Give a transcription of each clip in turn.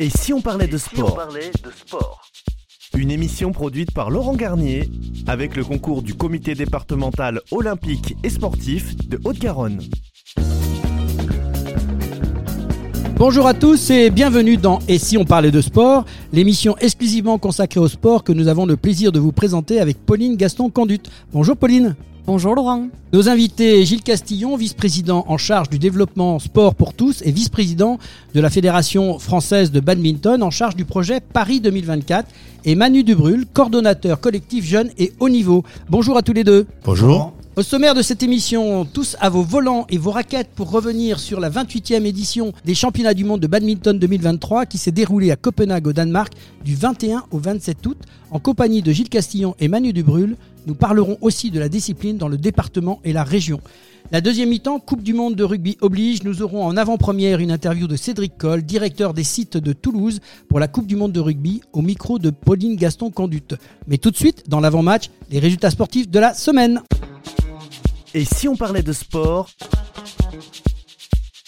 Et si on parlait de sport Une émission produite par Laurent Garnier avec le concours du comité départemental olympique et sportif de Haute-Garonne. Bonjour à tous et bienvenue dans Et si on parlait de sport, l'émission exclusivement consacrée au sport que nous avons le plaisir de vous présenter avec Pauline Gaston-Conduite. Bonjour Pauline. Bonjour Laurent. Nos invités, Gilles Castillon, vice-président en charge du développement sport pour tous et vice-président de la Fédération française de badminton en charge du projet Paris 2024 et Manu Dubrul, coordonnateur collectif jeune et haut niveau. Bonjour à tous les deux. Bonjour. Au sommaire de cette émission, tous à vos volants et vos raquettes pour revenir sur la 28e édition des championnats du monde de badminton 2023 qui s'est déroulée à Copenhague au Danemark du 21 au 27 août en compagnie de Gilles Castillon et Manu Dubrul. Nous parlerons aussi de la discipline dans le département et la région. La deuxième mi-temps, Coupe du Monde de rugby oblige, nous aurons en avant-première une interview de Cédric Coll, directeur des sites de Toulouse, pour la Coupe du Monde de rugby, au micro de Pauline Gaston-Condute. Mais tout de suite, dans l'avant-match, les résultats sportifs de la semaine. Et si on parlait de sport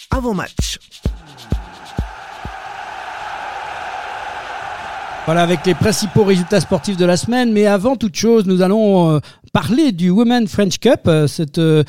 Avant-match. Voilà avec les principaux résultats sportifs de la semaine. Mais avant toute chose, nous allons euh, parler du Women French Cup, euh, cette euh,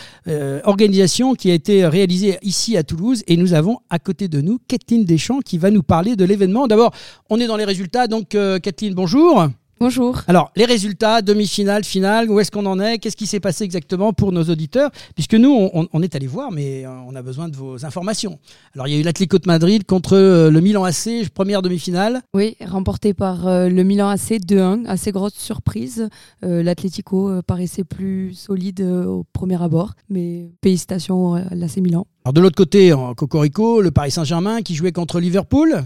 organisation qui a été réalisée ici à Toulouse. Et nous avons à côté de nous Kathleen Deschamps qui va nous parler de l'événement. D'abord, on est dans les résultats. Donc, Kathleen, bonjour. Bonjour. Alors, les résultats, demi-finale, finale, où est-ce qu'on en est? Qu'est-ce qui s'est passé exactement pour nos auditeurs? Puisque nous, on, on est allé voir, mais euh, on a besoin de vos informations. Alors, il y a eu l'Atlético de Madrid contre euh, le Milan AC, première demi-finale. Oui, remporté par euh, le Milan AC 2-1, assez grosse surprise. L'Atlético paraissait plus solide au premier abord, mais félicitations à l'AC Milan. Alors, de l'autre côté, en Cocorico, le Paris Saint-Germain qui jouait contre Liverpool.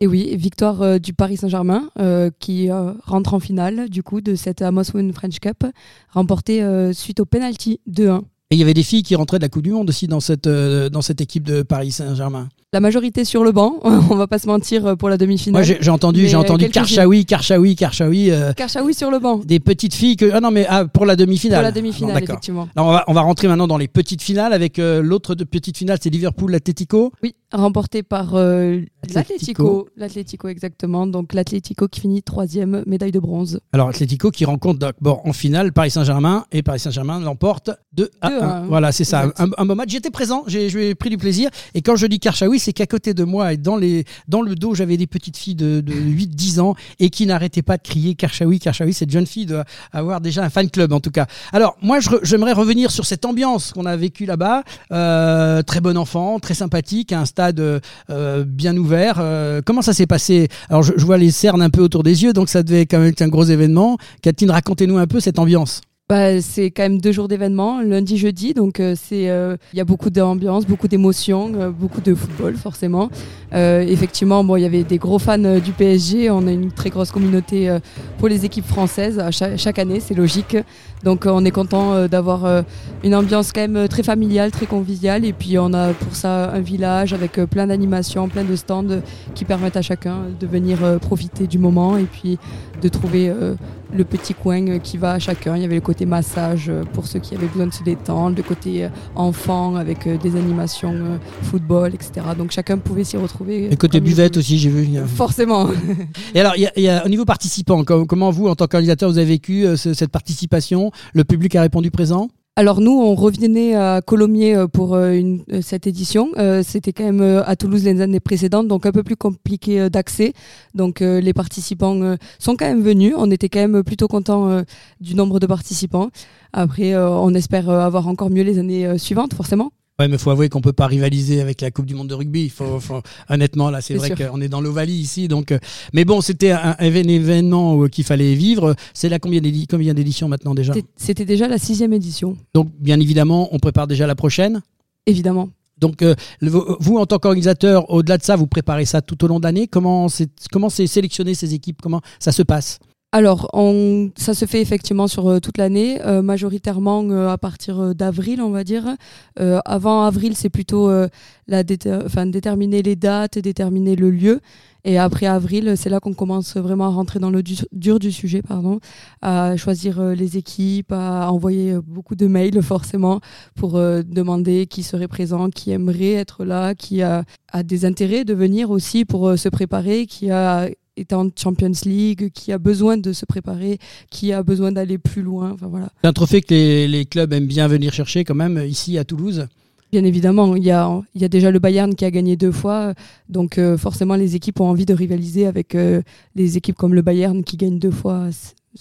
Et oui, victoire euh, du Paris Saint-Germain euh, qui euh, rentre en finale du coup de cette Amos Women French Cup, remportée suite au penalty 2-1. Et il y avait des filles qui rentraient de la Coupe du Monde aussi dans cette, dans cette équipe de Paris Saint-Germain. La majorité sur le banc, on va pas se mentir euh, pour la demi-finale. j'ai j'ai entendu, j'ai entendu. Karchaoui, Karchaoui, Karchaoui, euh, Karchaoui sur le banc des petites filles que. Ah non, mais ah, pour la demi-finale. pour la demi-finale effectivement. Alors, on, va, on va rentrer maintenant dans les petites finales avec euh, l'autre de petite finale, c'est Liverpool-Atlético. Oui, remporté par euh, Atlético. l'Atlético. L'Atlético, exactement. Donc l'Atlético qui finit troisième, médaille de bronze. Alors, Atlético qui rencontre d'abord en finale Paris Saint-Germain et Paris Saint-Germain l'emporte 2 à 2 à 1. 1. Voilà, c'est ça. Un, un bon match. J'étais présent, j'ai j'ai pris du plaisir. Et quand je dis Karchaoui, c'est qu'à côté de moi et dans, les, dans le dos, j'avais des petites filles de, de 8-10 ans et qui n'arrêtaient pas de crier Karchaoui, Karchaoui. Cette jeune fille doit avoir déjà un fan club en tout cas. Alors, moi, je j'aimerais revenir sur cette ambiance qu'on a vécue là-bas. Euh, très bon enfant, très sympathique, un stade euh, bien ouvert. Euh, comment ça s'est passé? Alors, je, je vois les cernes un peu autour des yeux, donc ça devait quand même être un gros événement. Catherine, racontez-nous un peu cette ambiance. Bah, c'est quand même deux jours d'événements, lundi, jeudi, donc euh, c'est euh, il y a beaucoup d'ambiance, beaucoup d'émotions, euh, beaucoup de football forcément. Effectivement, bon, il y avait des gros fans du PSG, on a une très grosse communauté pour les équipes françaises chaque année, c'est logique. Donc euh, on est content euh, d'avoir euh, une ambiance quand même très familiale, très conviviale, et puis on a pour ça un village avec plein d'animations, plein de stands qui permettent à chacun de venir profiter du moment et puis de trouver le petit coin qui va à chacun. Il y avait le côté massage pour ceux qui avaient besoin de se détendre, le côté enfant avec des animations football, etc. Donc chacun pouvait s'y retrouver. Et côté buvette aussi, j'ai vu. Forcément. Et alors, il y a- il y a- au niveau participant, com- comment vous, en tant qu'organisateur, vous avez vécu ce- cette participation? Le public a répondu présent? Alors nous, on revenait à Colomiers euh, pour euh, euh, cette édition. C'était quand même à Toulouse les années précédentes, donc un peu plus compliqué d'accès. Donc les participants sont quand même venus. On était quand même plutôt contents du nombre de participants. Après, on espère avoir encore mieux les années suivantes, forcément. Ouais, mais faut avouer qu'on peut pas rivaliser avec la Coupe du Monde de rugby. Il faut, faut- honnêtement, là, c'est vrai qu'on est dans l'Ovalie ici, donc. euh, mais bon, c'était un, événement euh, qu'il fallait vivre. C'est là combien d'édi- combien d'éditions maintenant déjà? C'était- déjà la sixième édition, Donc, bien évidemment, on prépare déjà la prochaine? évidemment. Donc, euh, vous, en tant qu'organisateur, au-delà de ça, vous préparez ça tout au long de l'année? Comment c'est comment c'est sélectionné ces équipes? Comment ça se passe? Alors, on, ça se fait effectivement sur euh, toute l'année, euh, majoritairement euh, à partir d'avril, on va dire. avant avril, c'est plutôt la enfin, déterminer les dates, déterminer le lieu. Et après avril, c'est là qu'on commence vraiment à rentrer dans le dur du sujet, pardon, à choisir les équipes, à envoyer beaucoup de mails forcément pour demander qui serait présent, qui aimerait être là, qui a, a des intérêts de venir aussi pour se préparer, qui a est en Champions League, qui a besoin de se préparer, qui a besoin d'aller plus loin. Enfin, voilà. C'est un trophée que les, clubs aiment bien venir chercher quand même ici à Toulouse. Bien évidemment, il y a, il y a déjà le Bayern qui a gagné deux fois, donc euh, forcément les équipes ont envie de rivaliser avec euh, les équipes comme le Bayern qui gagnent deux fois.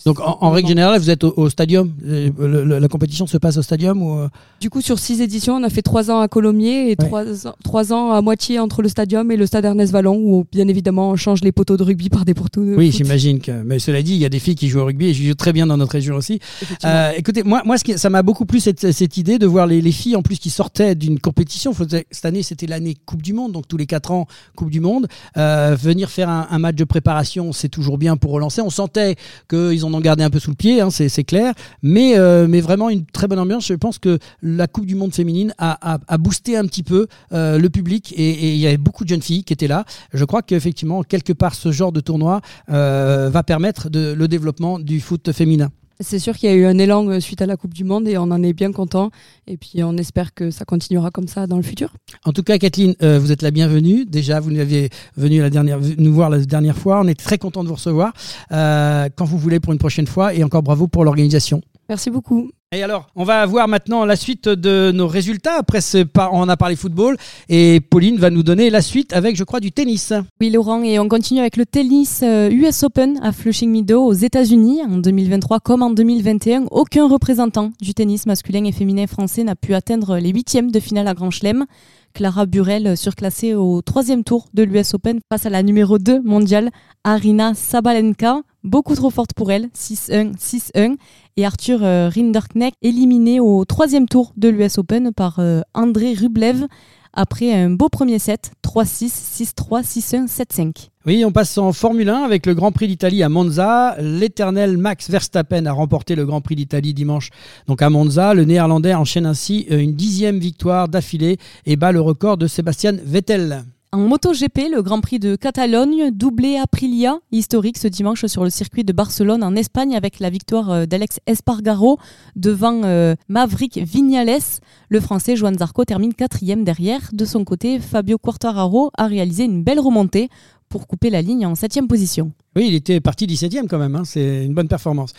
Donc en, règle générale, vous êtes au, stadium euh, La compétition se passe au stadium ou... Euh du coup, sur six éditions, on a fait trois ans à Colomiers et trois, ans à moitié entre le stadium et le stade Ernest Vallon, où bien évidemment on change les poteaux de rugby par des poteaux de Oui, j'imagine que. Mais cela dit, il y a des filles qui jouent au rugby et je joue très bien dans notre région aussi. Euh, écoutez, moi, moi ça m'a beaucoup plu cette, cette, idée de voir les, les, filles en plus qui sortaient d'une compétition. Cette année, c'était l'année Coupe du Monde, donc tous les quatre ans, Coupe du Monde. venir faire un, un match de préparation, c'est toujours bien pour relancer. On sentait qu'ils en ont gardé un peu sous le pied Hein, c'est clair. Mais, euh, mais vraiment une très bonne ambiance. Je pense que la Coupe du Monde féminine a, boosté un petit peu euh, le public et, il y avait beaucoup de jeunes filles qui étaient là. Je crois qu'effectivement, quelque part, ce genre de tournoi euh, va permettre le développement du foot féminin. C'est sûr qu'il y a eu un élan euh, suite à la Coupe du Monde et on en est bien content. Et puis on espère que ça continuera comme ça dans le futur. En tout cas, Kathleen, euh, vous êtes la bienvenue. Déjà, vous nous aviez venu la dernière, nous voir la dernière fois. On est très content de vous recevoir euh, quand vous voulez pour une prochaine fois. Et encore bravo pour l'organisation. Merci beaucoup. Et alors, on va voir maintenant la suite de nos résultats. Après, on a parlé football et Pauline va nous donner la suite avec, je crois, du tennis. Oui, Laurent, et on continue avec le tennis US euh, Open à Flushing Meadows aux États-Unis en 2023 comme en 2021. Aucun représentant du tennis masculin et féminin français n'a pu atteindre les huitièmes de finale à Grand Chelem. Clara Burel surclassée au troisième tour de l'US Open face à la numéro 2 mondiale, Arina Sabalenka, beaucoup trop forte pour elle, 6-1, 6-1. Et Arthur euh, Rinderknecht éliminé au troisième tour de l'US Open par euh, André Rublev après un beau premier set, 3-6, 6-3, 6-1, 7-5. Oui, on passe en Formule 1 avec le Grand Prix d'Italie à Monza. L'éternel Max Verstappen a remporté le Grand Prix d'Italie dimanche donc à Monza. Le Néerlandais enchaîne ainsi une dixième victoire d'affilée et bat le record de Sébastien Vettel. En MotoGP, le Grand Prix de Catalogne, doublé Aprilia, historique ce dimanche sur le circuit de Barcelone en Espagne avec la victoire euh, d'Alex Espargaro devant euh, Maverick Vignales. Le Français Joan Zarco termine quatrième derrière. De son côté, Fabio Quartararo a réalisé une belle remontée pour couper la ligne en septième position. Oui, il était parti 17e quand même, hein. c'est une bonne performance.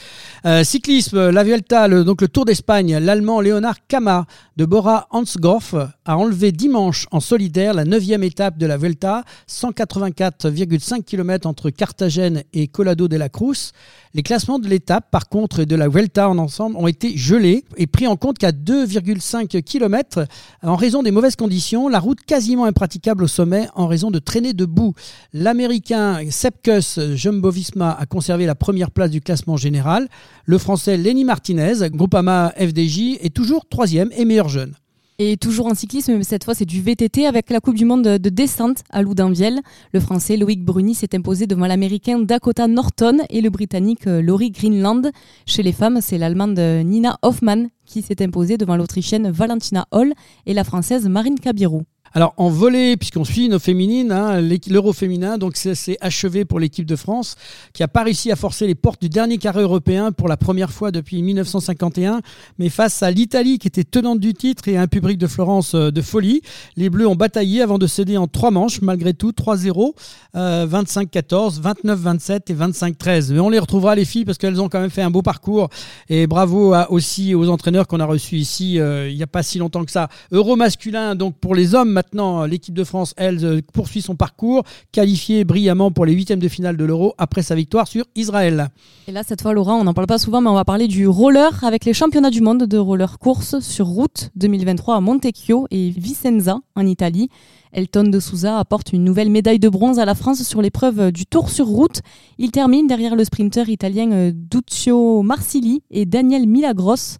Euh, cyclisme, la Vuelta, donc le Tour d'Espagne, l'Allemand Leonard Kama de Bora Hansgrohe a enlevé dimanche en solidaire la 9e étape de la Vuelta, 184,5 km entre Carthagène et Colado de la Cruz. Les classements de l'étape, par contre, et de la Vuelta en ensemble, ont été gelés et pris en compte qu'à 2,5 km, en raison des mauvaises conditions, la route quasiment impraticable au sommet en raison de traînées de boue. L'Américain Sepkus Jumbo-Visma a conservé la première place du classement général. Le Français Lenny Martinez, Groupama FDJ, est toujours troisième et meilleur jeune. Et toujours en cyclisme, mais cette fois c'est du VTT avec la Coupe du Monde de descente à Loudainvielle. Le Français Loïc Bruni s'est imposé devant l'Américain Dakota Norton et le Britannique Laurie Greenland. Chez les femmes, c'est l'Allemande Nina Hoffmann qui s'est imposée devant l'Autrichienne Valentina Hall et la Française Marine Cabirou. Alors en volée, puisqu'on suit nos féminines, hein, l'euro féminin, donc c'est achevé pour l'équipe de France, qui a pas réussi à forcer les portes du dernier carré européen pour la première fois depuis 1951, mais face à l'Italie qui était tenante du titre et un public de Florence euh, de folie, les Bleus ont bataillé avant de céder en trois manches, malgré tout 3-0, 25-14, 29-27 et 25-13. Mais on les retrouvera les filles parce qu'elles ont quand même fait un beau parcours et bravo aussi aux entraîneurs qu'on a reçus ici euh, il n'y a pas si longtemps que ça. Euro masculin donc pour les hommes maintenant, l'équipe de France, elle, euh, poursuit son parcours, qualifiée brillamment pour les huitièmes de finale de l'Euro après sa victoire sur Israël. Et là, cette fois, Laurent, on n'en parle pas souvent, mais on va parler du roller avec les championnats du monde de roller course sur route 2023 à Montecchio et Vicenza en Italie. Elton de Souza apporte une nouvelle médaille de bronze à la France sur l'épreuve du Tour sur route. Il termine derrière le sprinter italien euh, Duccio Marsili et Daniel Milagros.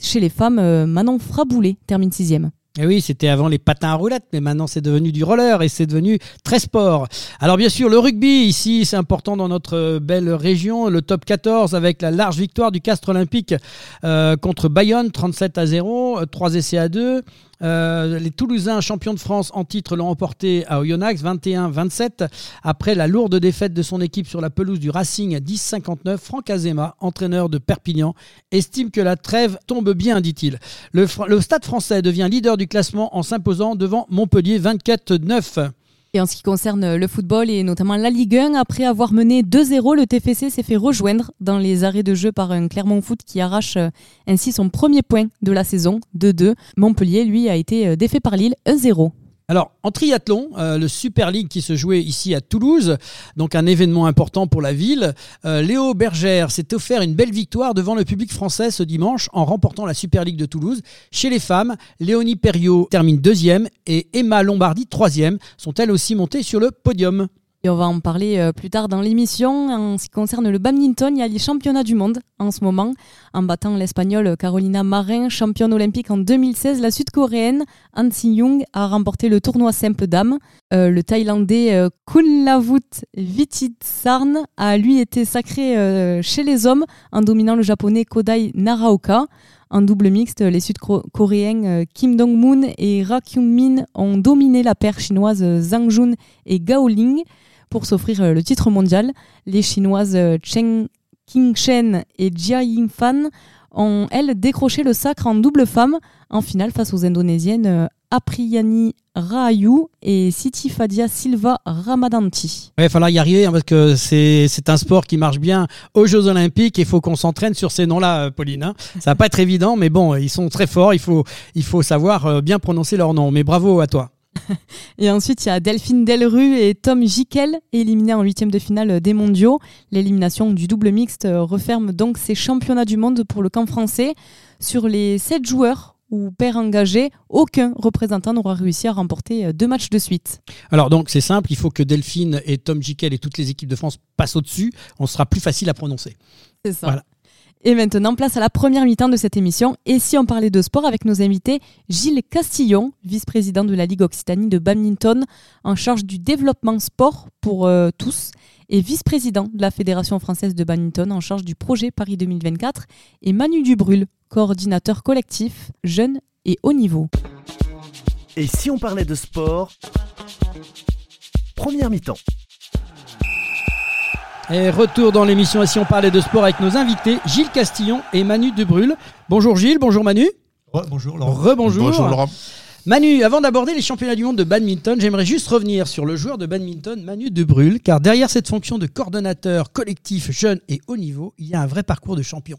Chez les femmes, euh, Manon Fraboulet termine sixième. Et eh oui, c'était avant les patins à roulettes, mais maintenant c'est devenu du roller et c'est devenu très sport. Alors bien sûr, le rugby, ici, c'est important dans notre belle région. Le top 14 avec la large victoire du Castre Olympique euh, contre Bayonne, 37 à 0, 3 essais à 2. Euh, les Toulousains, champions de France en titre, l'ont emporté à Oyonnax 21-27. Après la lourde défaite de son équipe sur la pelouse du Racing 10-59, Franck Azema, entraîneur de Perpignan, estime que la trêve tombe bien, dit-il. Le, le Stade français devient leader du classement en s'imposant devant Montpellier 24-9. Et en ce qui concerne le football et notamment la Ligue 1, après avoir mené 2-0, le TFC s'est fait rejoindre dans les arrêts de jeu par un Clermont Foot qui arrache euh, ainsi son premier point de la saison, 2-2. Montpellier, lui, a été euh, défait par Lille, 1-0. Alors, en triathlon, euh, le Super League qui se jouait ici à Toulouse, donc un événement important pour la ville, euh, Léo Bergère s'est offert une belle victoire devant le public français ce dimanche en remportant la Super League de Toulouse. Chez les femmes, Léonie Perriot termine deuxième et Emma Lombardi troisième. Sont elles aussi montées sur le podium et on va en parler euh, plus tard dans l'émission. En ce qui concerne le badminton, il y a les championnats du monde en ce moment. En battant l'espagnole Carolina Marin, championne olympique en 2016, la sud-coréenne Han Si-young a remporté le tournoi simple dames. Euh, le thaïlandais euh, Kunlavut Vititsarn a lui été sacré chez les hommes en dominant le japonais Kodai Naraoka. En double mixte, les Sud-Coréens Kim Dong-moon et Ra Kyung-min ont dominé la paire chinoise Zhang Jun et Gao Ling pour s'offrir euh, le titre mondial. Les Chinoises euh, Cheng Qingchen et Jia Yingfan ont, elles, décroché le sacre en double femme en finale face aux Indonésiennes euh, Apriyani Rahayu et Siti Fadia Silva Ramadanti. Il va falloir y arriver hein, parce que c'est un sport qui marche bien aux Jeux Olympiques et il faut qu'on s'entraîne sur ces noms-là, Pauline. Hein. Ça va pas être évident, mais bon, ils sont très forts, il faut, il faut savoir bien prononcer leurs noms. Mais bravo à toi. et ensuite, il y a Delphine Delru et Tom Jikel, éliminés en huitième de finale des mondiaux. L'élimination du double mixte referme donc ces championnats du monde pour le camp français. Sur les sept joueurs ou pairs engagés, aucun représentant n'aura réussi à remporter deux matchs de suite. Alors donc c'est simple, il faut que Delphine et Tom Jikel et toutes les équipes de France passent au-dessus, on sera plus facile à prononcer. C'est ça. Voilà. Et maintenant, place à la première mi-temps de cette émission. Et si on parlait de sport avec nos invités, Gilles Castillon, vice-président de la Ligue Occitanie de badminton, en charge du développement sport pour euh, tous, et vice-président de la Fédération française de badminton, en charge du projet Paris 2024, et Manu Dubrul, coordinateur collectif, jeune et haut niveau. Et si on parlait de sport Première mi-temps. Et retour dans l'émission Si on parlait de sport avec nos invités Gilles Castillon et Manu Debrul. Bonjour Gilles, bonjour Manu. bonjour Laurent. Rebonjour. Bonjour Laurent. Manu, avant d'aborder les championnats du monde de badminton, j'aimerais juste revenir sur le joueur de badminton Manu Debrul, car derrière cette fonction de coordonnateur collectif jeune et haut niveau, il y a un vrai parcours de champion.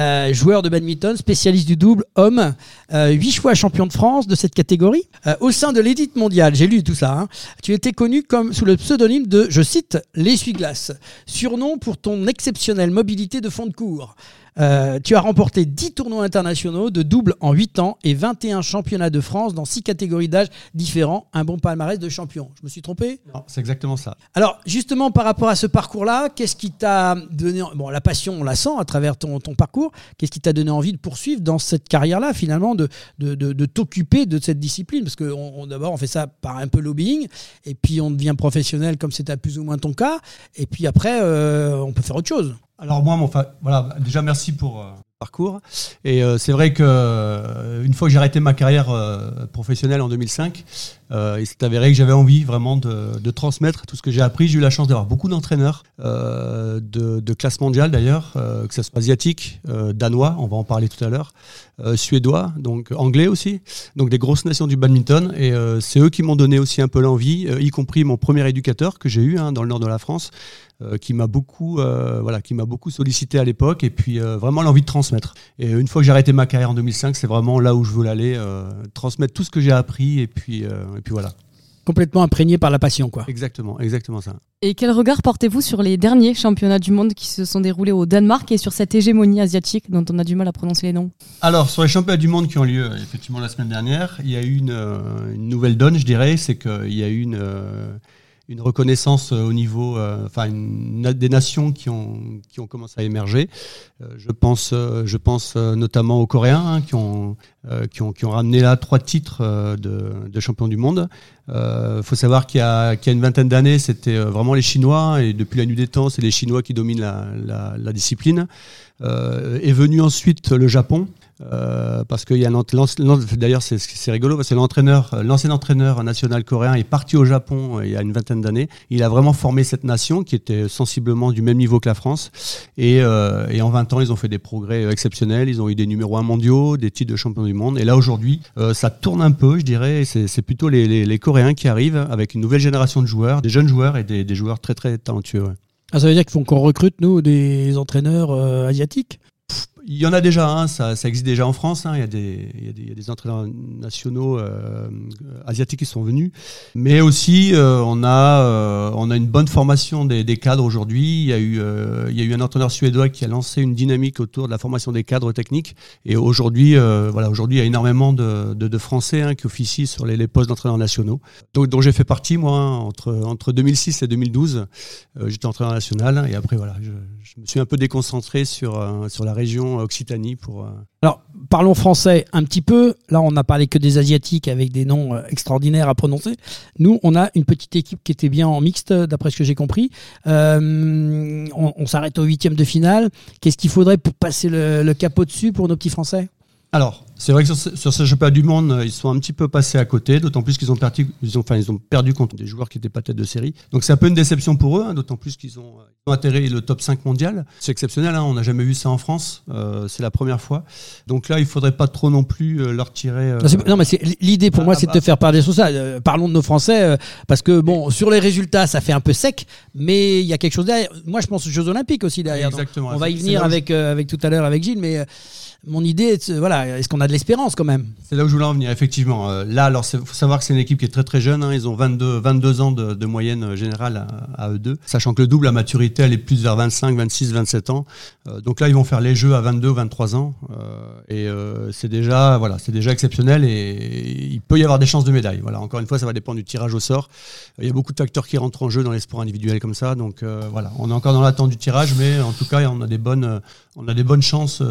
Euh, joueur de badminton, spécialiste du double homme, euh, huit fois champion de France de cette catégorie. Euh, au sein de l'élite mondiale, j'ai lu tout ça, hein. tu étais connu comme sous le pseudonyme de, je cite, l'essuie-glace, surnom pour ton exceptionnelle mobilité de fond de cours. Euh, tu as remporté 10 tournois internationaux de double en 8 ans et 21 championnats de France dans 6 catégories d'âge différents. Un bon palmarès de champion. Je me suis trompé? Non, c'est exactement ça. Alors, justement, par rapport à ce parcours-là, qu'est-ce qui t'a donné. Bon, la passion, on la sent à travers ton, ton parcours. Qu'est-ce qui t'a donné envie de poursuivre dans cette carrière-là, finalement, de, de, de, t'occuper de cette discipline? Parce que on, d'abord, on fait ça par un peu lobbying, et puis on devient professionnel comme c'était plus ou moins ton cas, et puis après, euh, on peut faire autre chose. Alors moi, voilà, déjà merci pour, euh, parcours. Et euh, c'est vrai que euh, une fois que j'ai arrêté ma carrière euh, professionnelle en 2005, il s'est avéré que j'avais envie vraiment de, transmettre tout ce que j'ai appris. J'ai eu la chance d'avoir beaucoup d'entraîneurs de, de, classe mondiale d'ailleurs, que ce soit asiatique, danois, on va en parler tout à l'heure, suédois, donc anglais aussi, donc des grosses nations du badminton. Et c'est eux qui m'ont donné aussi un peu l'envie, y compris mon premier éducateur que j'ai eu hein, dans le nord de la France, qui m'a beaucoup, voilà, qui m'a beaucoup sollicité à l'époque, et puis vraiment l'envie de transmettre et une fois que j'ai arrêté ma carrière en 2005, c'est vraiment là où je veux aller, euh, transmettre tout ce que j'ai appris et puis, euh, et puis voilà. Complètement imprégné par la passion, quoi. Exactement, exactement ça. Et quel regard portez-vous sur les derniers championnats du monde qui se sont déroulés au Danemark et sur cette hégémonie asiatique dont on a du mal à prononcer les noms? Alors, sur les championnats du monde qui ont lieu effectivement la semaine dernière, il y a eu une, euh, une nouvelle donne, je dirais, c'est qu'il y a eu une une reconnaissance au niveau, enfin, des nations qui ont, qui ont commencé à émerger. je pense, je pense notamment aux Coréens hein, qui, ont, qui, ont, qui ont ramené là trois titres de, champion du monde. Il faut savoir qu'il y, a, y a une vingtaine d'années, c'était vraiment les Chinois, et depuis la nuit des temps, c'est les Chinois qui dominent la discipline. est venu ensuite le Japon. Euh, parce qu'il y a d'ailleurs c'est rigolo parce que l'entraîneur, l'ancien entraîneur national coréen est parti au Japon euh, il y a une vingtaine d'années. Il a vraiment formé cette nation qui était sensiblement du même niveau que la France. Et, euh, en 20 ans, ils ont fait des progrès exceptionnels. Ils ont eu des numéros 1 mondiaux, des titres de champion du monde. Et là aujourd'hui, euh, ça tourne un peu, je dirais. C'est plutôt les, Coréens qui arrivent avec une nouvelle génération de joueurs, des jeunes joueurs et des, des joueurs très très talentueux. Ah, ça veut dire qu'il faut qu'on recrute nous des entraîneurs asiatiques? Il y en a déjà, hein, ça, ça, existe déjà en France. Hein, il, y a des, il, y a des, il, y a des, entraîneurs nationaux euh, asiatiques qui sont venus. Mais aussi, euh, on, a, euh, on a une bonne formation des, des cadres aujourd'hui. Il, y a eu, euh, il y a eu un entraîneur suédois qui a lancé une dynamique autour de la formation des cadres techniques. Et aujourd'hui, euh, voilà, aujourd'hui, il y a énormément de, de, de Français hein, qui officient sur les, les postes d'entraîneurs nationaux. Donc, dont j'ai fait partie, moi, hein, entre, entre 2006 et 2012. J'étais entraîneur national. Et après, voilà, je, je, me suis un peu déconcentré sur, sur la région Occitanie pour. Euh, Alors, parlons français un petit peu. Là, on n'a parlé que des Asiatiques avec des noms euh, extraordinaires à prononcer. Nous, on a une petite équipe qui était bien en mixte, d'après ce que j'ai compris. Euh, on, s'arrête au huitième de finale. Qu'est-ce qu'il faudrait pour passer le, le capot dessus pour nos petits Français? Alors, c'est vrai que sur, ce, sur ce championnat du monde, euh, ils sont un petit peu passés à côté, d'autant plus qu'ils ont perdu, ils ont, enfin, ils ont perdu contre des joueurs qui n'étaient pas tête de série. Donc c'est un peu une déception pour eux, hein, d'autant plus qu'ils ont, euh, ils ont atterri le top 5 mondial. C'est exceptionnel, hein, on n'a jamais vu ça en France, euh, c'est la première fois. Donc là, il faudrait pas trop non plus euh, leur tirer. Euh, non, mais l'idée pour moi, c'est de te faire parler sur ça. parlons de nos Français, parce que bon, sur les résultats, ça fait un peu sec, mais il y a quelque chose derrière. Moi, je pense aux Jeux Olympiques aussi derrière. Exactement. on va y venir avec, avec tout à l'heure avec Gilles, mais mon idée est, voilà, est-ce qu'on a de l'espérance quand même? C'est là où je voulais en venir, effectivement. Euh, là, alors, faut savoir que c'est une équipe qui est très très jeune. Hein. ils ont 22, 22 ans de, moyenne euh, générale à, eux deux. Sachant que le double, la maturité, elle est plus vers 25, 26, 27 ans. Euh, donc là, ils vont faire les jeux à 22, 23 ans. et c'est déjà, voilà, c'est déjà exceptionnel et il peut y avoir des chances de médaille. Voilà, encore une fois, ça va dépendre du tirage au sort. Il y a beaucoup de facteurs qui rentrent en jeu dans les sports individuels comme ça. Donc voilà, on est encore dans l'attente du tirage, mais en tout cas, on a des on a des bonnes chances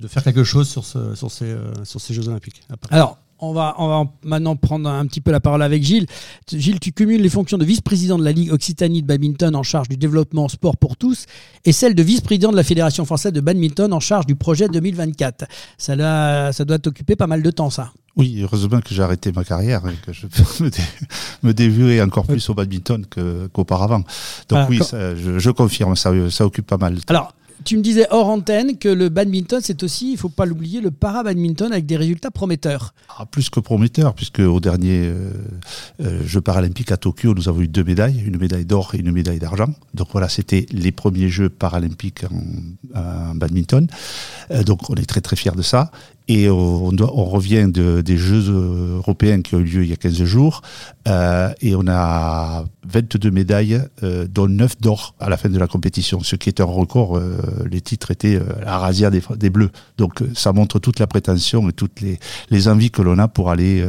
de faire quelque chose sur, ce, sur, ces, euh, sur ces Jeux Olympiques. Alors, on va, on va maintenant prendre un petit peu la parole avec Gilles. Gilles, tu cumules les fonctions de vice-président de la Ligue Occitanie de badminton en charge du développement sport pour tous et celle de vice-président de la Fédération française de badminton en charge du projet 2024. Ça, ça doit t'occuper pas mal de temps, ça. Oui, heureusement que j'ai arrêté ma carrière et que je peux me, dévouer encore plus au badminton qu'auparavant. Donc oui, je, je, confirme, ça, ça occupe pas mal de temps. Alors, tu me disais hors antenne que le badminton, c'est aussi, il faut pas l'oublier, le para-badminton avec des résultats prometteurs. Ah, plus que prometteurs, puisque au dernier euh, euh, Jeux paralympiques à Tokyo, nous avons eu deux médailles, une médaille d'or et une médaille d'argent. Donc voilà, c'était les premiers Jeux paralympiques en, badminton. Euh, donc on est très très fiers de ça. Et on, doit, on revient de, des Jeux européens qui ont eu lieu il y a 15 jours. Euh, et on a 22 médailles, euh, dont 9 d'or à la fin de la compétition, ce qui est un record. Euh, les titres étaient euh, la des, des, Bleus. Donc ça montre toute la prétention et toutes les, les envies que l'on a pour aller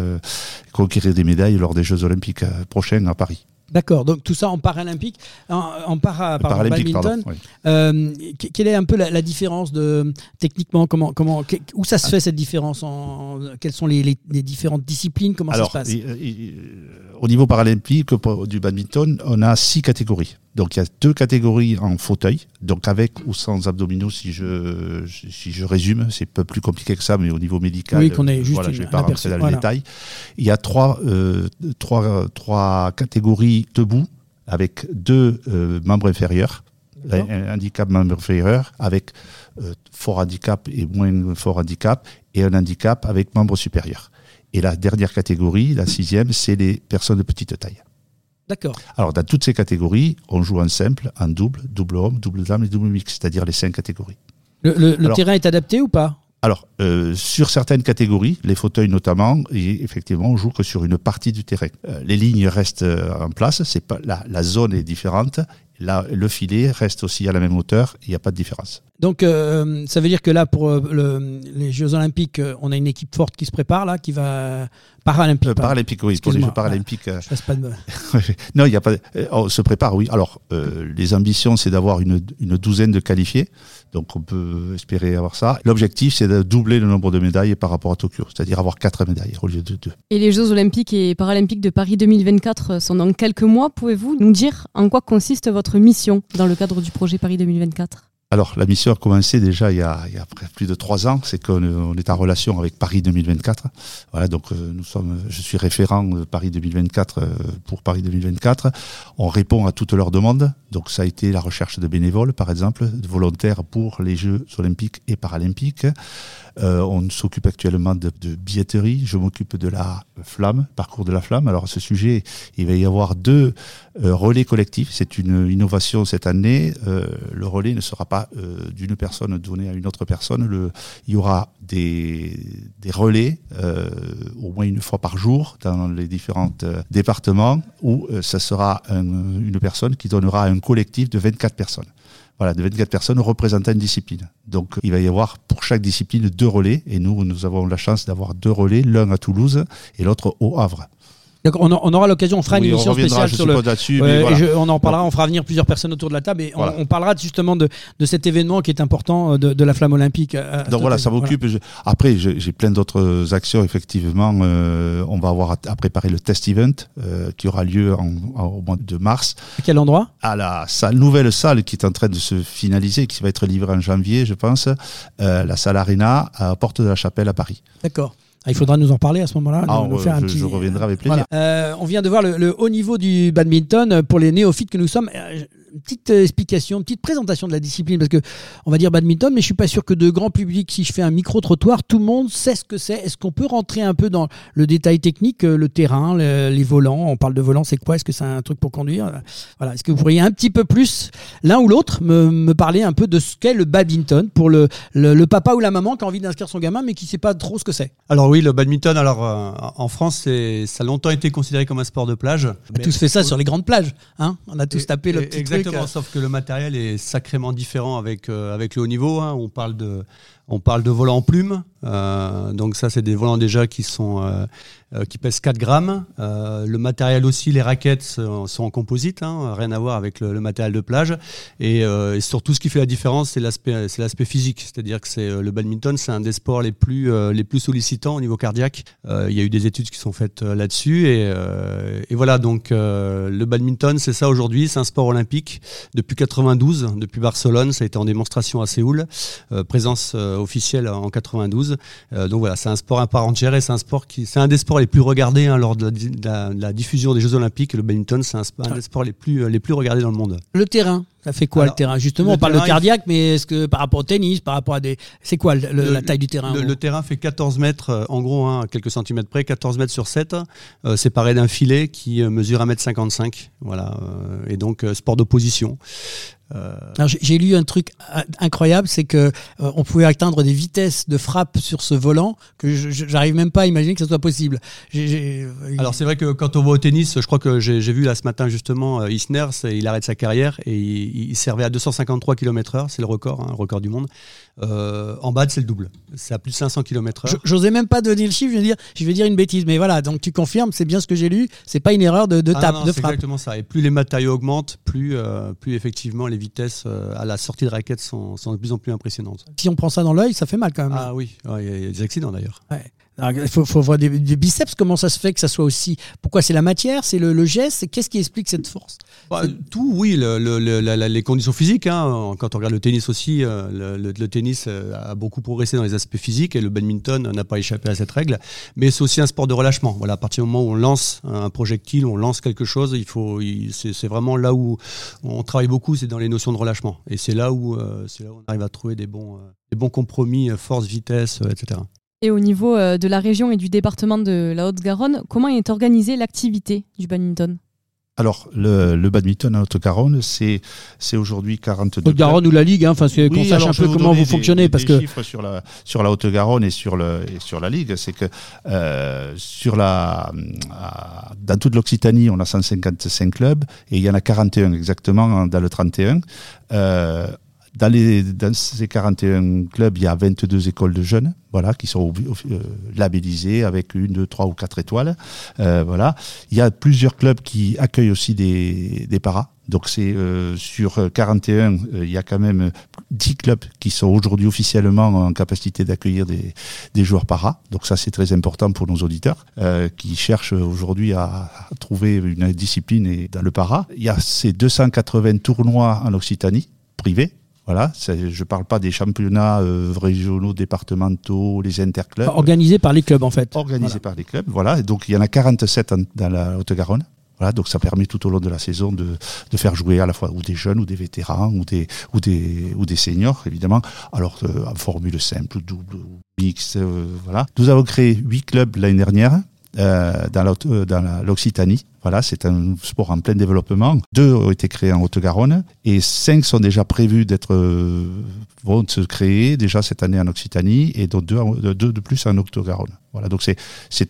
conquérir des médailles lors des Jeux olympiques prochains à Paris. D'accord, donc tout ça en paralympique, en, en para, badminton. Euh, quelle est un peu la, différence de techniquement comment comment où ça se fait cette différence en, Quelles sont les, les, différentes disciplines Comment ça se passe? Au niveau paralympique du badminton, on a six catégories. Donc il y a deux catégories en fauteuil, donc avec ou sans abdominaux si je si je résume, c'est un peu plus compliqué que ça, mais au niveau médical, oui, qu'on est juste voilà, je vais pas rentrer dans le détail. Il y a trois euh, trois trois catégories debout avec deux euh, membres inférieurs, un, handicap membre inférieur avec euh, fort handicap et moins fort handicap et un handicap avec membre supérieur. Et la dernière catégorie, la sixième, c'est les personnes de petite taille. D'accord. Alors, dans toutes ces catégories, on joue en simple, en double, double homme, double dame et double mix, c'est-à-dire les cinq catégories. Le, terrain est adapté ou pas? Alors, euh, sur certaines catégories, les fauteuils notamment, et effectivement, on joue que sur une partie du terrain. Euh, les lignes restent euh, en place, c'est pas la, la, zone est différente, là, le filet reste aussi à la même hauteur, il n'y a pas de différence. Donc, euh, ça veut dire que là, pour euh, les Jeux Olympiques, euh, on a une équipe forte qui se prépare, là, qui va. Paralympique. paralympique, oui, pour les Jeux paralympiques. je pas de... non, il n'y a pas. On se prépare, oui. Alors, les ambitions, c'est d'avoir une, une, douzaine de qualifiés. Donc, on peut espérer avoir ça. L'objectif, c'est de doubler le nombre de médailles par rapport à Tokyo, c'est-à-dire avoir quatre médailles au lieu de deux. Et les Jeux Olympiques et Paralympiques de Paris 2024 sont dans quelques mois. Pouvez-vous nous dire en quoi consiste votre mission dans le cadre du projet Paris 2024 alors, la mission a commencé déjà il y a, plus de trois ans. C'est qu'on est en relation avec Paris 2024. Voilà, donc euh, nous sommes, je suis référent de Paris 2024 euh, pour Paris 2024. On répond à toutes leurs demandes. Donc, ça a été la recherche de bénévoles, par exemple, de volontaires pour les Jeux olympiques et paralympiques. Euh, on s'occupe actuellement de, billetterie. Je m'occupe de la flamme, parcours de la flamme. Alors, à ce sujet, il va y avoir deux relais collectifs. C'est une innovation cette année. Le relais ne sera pas d'une personne donnée à une autre personne. Il y aura des, relais au moins une fois par jour dans les différents départements où ça sera une personne qui donnera un collectif de 24 personnes voilà, de 24 personnes représentant une discipline. Donc il va y avoir pour chaque discipline deux relais, et nous, nous avons la chance d'avoir deux relais, l'un à Toulouse et l'autre au Havre. Donc on, aura l'occasion, on fera une émission spéciale sur le. on en parlera, on fera venir plusieurs personnes autour de la table et on, parlera justement de, cet événement qui est important euh, de, la flamme olympique. Euh, Donc voilà, ça m'occupe. Après, j'ai plein d'autres actions. Effectivement, euh, on va avoir à, préparer le test event qui aura lieu au mois de mars. À quel endroit? À la salle, nouvelle salle qui est en train de se finaliser, qui va être livrée en janvier, je pense. la salle Arena à Porte de la Chapelle à Paris. D'accord. Ah, il faudra nous en parler à ce moment-là. Ah, je, reviendrai avec plaisir. Euh, on vient de voir le, haut niveau du badminton pour les néophytes que nous sommes. Euh, une petite euh, explication, une petite présentation de la discipline, parce que on va dire badminton, mais je suis pas sûr que de grand public, si je fais un micro-trottoir, tout le monde sait ce que c'est. Est-ce qu'on peut rentrer un peu dans le détail technique, le terrain, les volants? On parle de volants, c'est quoi? Est-ce que c'est un truc pour conduire? Voilà. Est-ce que vous pourriez un petit peu plus, l'un ou l'autre, me, parler un peu de ce qu'est le badminton pour le, le, papa ou la maman qui a envie d'inscrire son gamin, mais qui sait pas trop ce que c'est? Alors oui, le badminton, alors euh, en France, ça a longtemps été considéré comme un sport de plage. On a tous fait ça sur les grandes plages, hein On a tous tapé le petit Exactement, sauf que le matériel est sacrément différent avec, euh, avec le haut niveau. Hein. On parle de on parle de volants en plume. Euh, donc ça, c'est des volants déjà qui sont euh, euh, qui pèsent 4 grammes. le matériel aussi, les raquettes sont, en composite, hein, rien à voir avec le, matériel de plage. Et, surtout, ce qui fait la différence, c'est l'aspect, physique. C'est-à-dire que le badminton, c'est un des sports les plus les plus sollicitants au niveau cardiaque. il y a eu des études qui sont faites là-dessus. Et, et, voilà, donc le badminton, c'est ça aujourd'hui. C'est un sport olympique depuis 92, depuis Barcelone. Ça a été en démonstration à Séoul. présence officiel en 92. Euh, donc voilà, c'est un sport à part entière et c'est un sport qui, c'est un des sports les plus regardés hein, lors de la, diffusion des Jeux Olympiques. Le badminton, c'est un, des sports les plus les plus regardés dans le monde. Le terrain, ça fait quoi le terrain? Justement, on parle de cardiaque, mais est-ce que par rapport au tennis, par rapport à des, c'est quoi la taille du terrain le, terrain fait 14 mètres, euh, en gros, hein, quelques centimètres près, 14 mètres sur 7, euh, séparé d'un filet qui mesure 1m55. Voilà, et donc sport d'opposition. Euh, j'ai lu un truc incroyable, c'est que euh, on pouvait atteindre des vitesses de frappe sur ce volant que j'arrive même pas à imaginer que ça soit possible. Euh, Alors c'est vrai que quand on voit au tennis, je crois que j'ai vu là ce matin justement Isner, il arrête sa carrière et il, servait à 253 km/h, c'est le record, hein, le record du monde. en bad, c'est le double, c'est à plus de 500 km/h. J'osais même pas donner le chiffre, je vais dire, je vais dire une bêtise, mais voilà, donc tu confirmes, c'est bien ce que j'ai lu, c'est pas une erreur de, de ah tape, de frappe. Exactement ça. Et plus les matériaux augmentent, plus, plus effectivement les vitesses euh, à la sortie de raquettes sont, sont, de plus en plus impressionnantes. Si on prend ça dans l'œil, ça fait mal quand même. Ah oui, il y, a des accidents d'ailleurs. Il faut, voir des, biceps, comment ça se fait que ça soit aussi. Pourquoi c'est la matière, c'est le, geste, qu'est-ce qui explique cette force? Bah, Tout, oui, les conditions physiques. Hein. Quand on regarde le tennis aussi, euh, le, tennis euh, a beaucoup progressé dans les aspects physiques et le badminton n'a pas échappé à cette règle. Mais c'est aussi un sport de relâchement. Voilà, à partir du moment où on lance un projectile, on lance quelque chose, il faut, c'est vraiment là où on travaille beaucoup, c'est dans les notions de relâchement. Et c'est là où, euh, c'est là où on arrive à trouver des bons, des bons compromis, force, vitesse, etc. Et au niveau euh, de la région et du département de la Haute-Garonne, comment est organisée l'activité du badminton? Alors, le, le badminton en Haute-Garonne, c'est, c'est aujourd'hui 42 Haute-Garonne ou la Ligue, hein, enfin, qu'on sache un peu comment vous fonctionnez. parce que... chiffres sur la, sur la Haute-Garonne et sur, le, et sur la Ligue, c'est que euh, sur la, dans toute l'Occitanie, on a 155 clubs et il y en a 41 exactement dans le 31. Euh, dans, les, dans ces 41 clubs, il y a 22 écoles de jeunes, voilà, qui sont euh, labellisées avec une, deux, trois ou quatre étoiles. Euh, voilà. Il y a plusieurs clubs qui accueillent aussi des, des paras. Donc c'est euh, sur 41, il y a quand même 10 clubs qui sont aujourd'hui officiellement en capacité d'accueillir des, des joueurs paras. Donc ça c'est très important pour nos auditeurs qui cherchent aujourd'hui à, à, trouver une discipline et dans le para. Il y a ces 280 tournois en Occitanie privés voilà, je ne parle pas des championnats euh, régionaux, départementaux, les interclubs. Organisés par les clubs en fait. Organisés par les clubs, voilà. Et donc il y en a 47 dans la Haute-Garonne. Voilà, donc ça permet tout au long de la saison de, de, faire jouer à la fois ou des jeunes ou des vétérans ou des ou des ou des seniors évidemment. Alors euh, en formule simple, double, mix, euh, voilà. Nous avons créé huit clubs l'année dernière dans l'Occitanie. Voilà, c'est un sport en plein développement. Deux ont été créés en Haute-Garonne et cinq sont déjà prévus d'être euh, vont se créer déjà cette année en Occitanie et donc deux, deux de plus en Haute-Garonne. Voilà, donc c'est c'est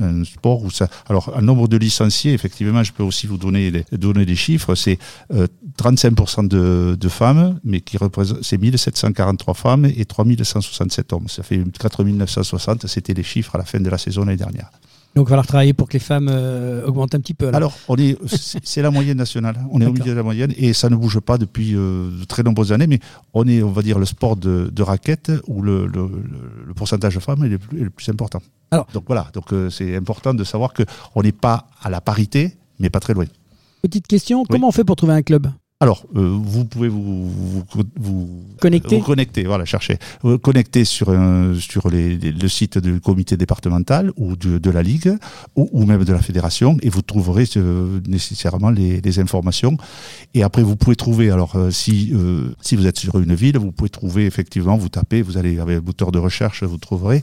un, sport où ça. Alors, un nombre de licenciés, effectivement, je peux aussi vous donner les, donner des chiffres. C'est euh, 35% de, de, femmes, mais qui représente c'est 1743 femmes et 3167 hommes. Ça fait 4960. C'était les chiffres à la fin de la saison l'année dernière. Donc, il va falloir travailler pour que les femmes euh, augmentent un petit peu. Alors, on est, c'est la moyenne nationale. On est au milieu de la moyenne et ça ne bouge pas depuis euh, de très nombreuses années. Mais on est, on va dire, le sport de, de raquette où le, le, le, pourcentage de femmes est le plus, est le plus important. Alors, donc voilà. Donc euh, c'est important de savoir que on n'est pas à la parité, mais pas très loin. Petite question, oui. comment on fait pour trouver un club? Alors, euh, vous pouvez vous, vous, vous, connecter, vous connecter, voilà, chercher, vous connecter sur un, sur les, les, le site du comité départemental ou de, de la ligue ou, ou, même de la fédération, et vous trouverez euh, nécessairement les, les, informations. Et après, vous pouvez trouver, alors euh, si euh, si vous êtes sur une ville, vous pouvez trouver effectivement, vous tapez, vous allez avec le moteur de recherche, vous trouverez.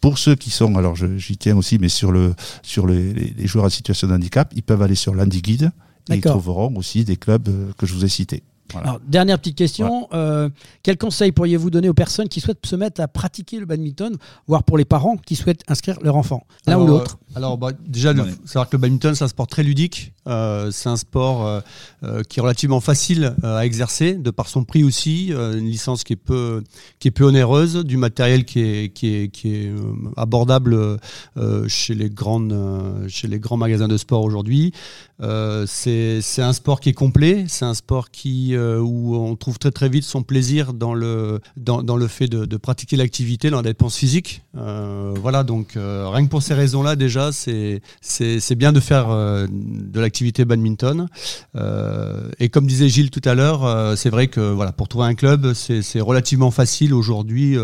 Pour ceux qui sont, alors j'y tiens aussi, mais sur le sur les, les joueurs en situation de handicap, ils peuvent aller sur l'Handiguide et ils trouveront aussi des clubs que je vous ai cités. Voilà. Alors, dernière petite question. Ouais. Euh, quel conseil pourriez-vous donner aux personnes qui souhaitent se mettre à pratiquer le badminton, voire pour les parents qui souhaitent inscrire leur enfant, l'un ou l'autre euh, Alors, bah, déjà, ouais. savoir que le badminton, c'est un sport très ludique. Euh, c'est un sport euh, euh, qui est relativement facile à exercer, de par son prix aussi. une licence qui est peu, qui est peu onéreuse, du matériel qui est, qui est, qui est abordable chez, les grandes, chez les grands magasins de sport aujourd'hui. c'est un sport qui est complet. C'est un sport qui où on trouve très très vite son plaisir dans le, dans, dans le fait de, de pratiquer l'activité, dans la dépense physique. Voilà, donc rien que pour ces raisons-là, déjà, c'est bien de faire de l'activité badminton. Euh, et comme disait Gilles tout à l'heure, euh, c'est vrai que voilà, pour trouver un club, c'est relativement facile aujourd'hui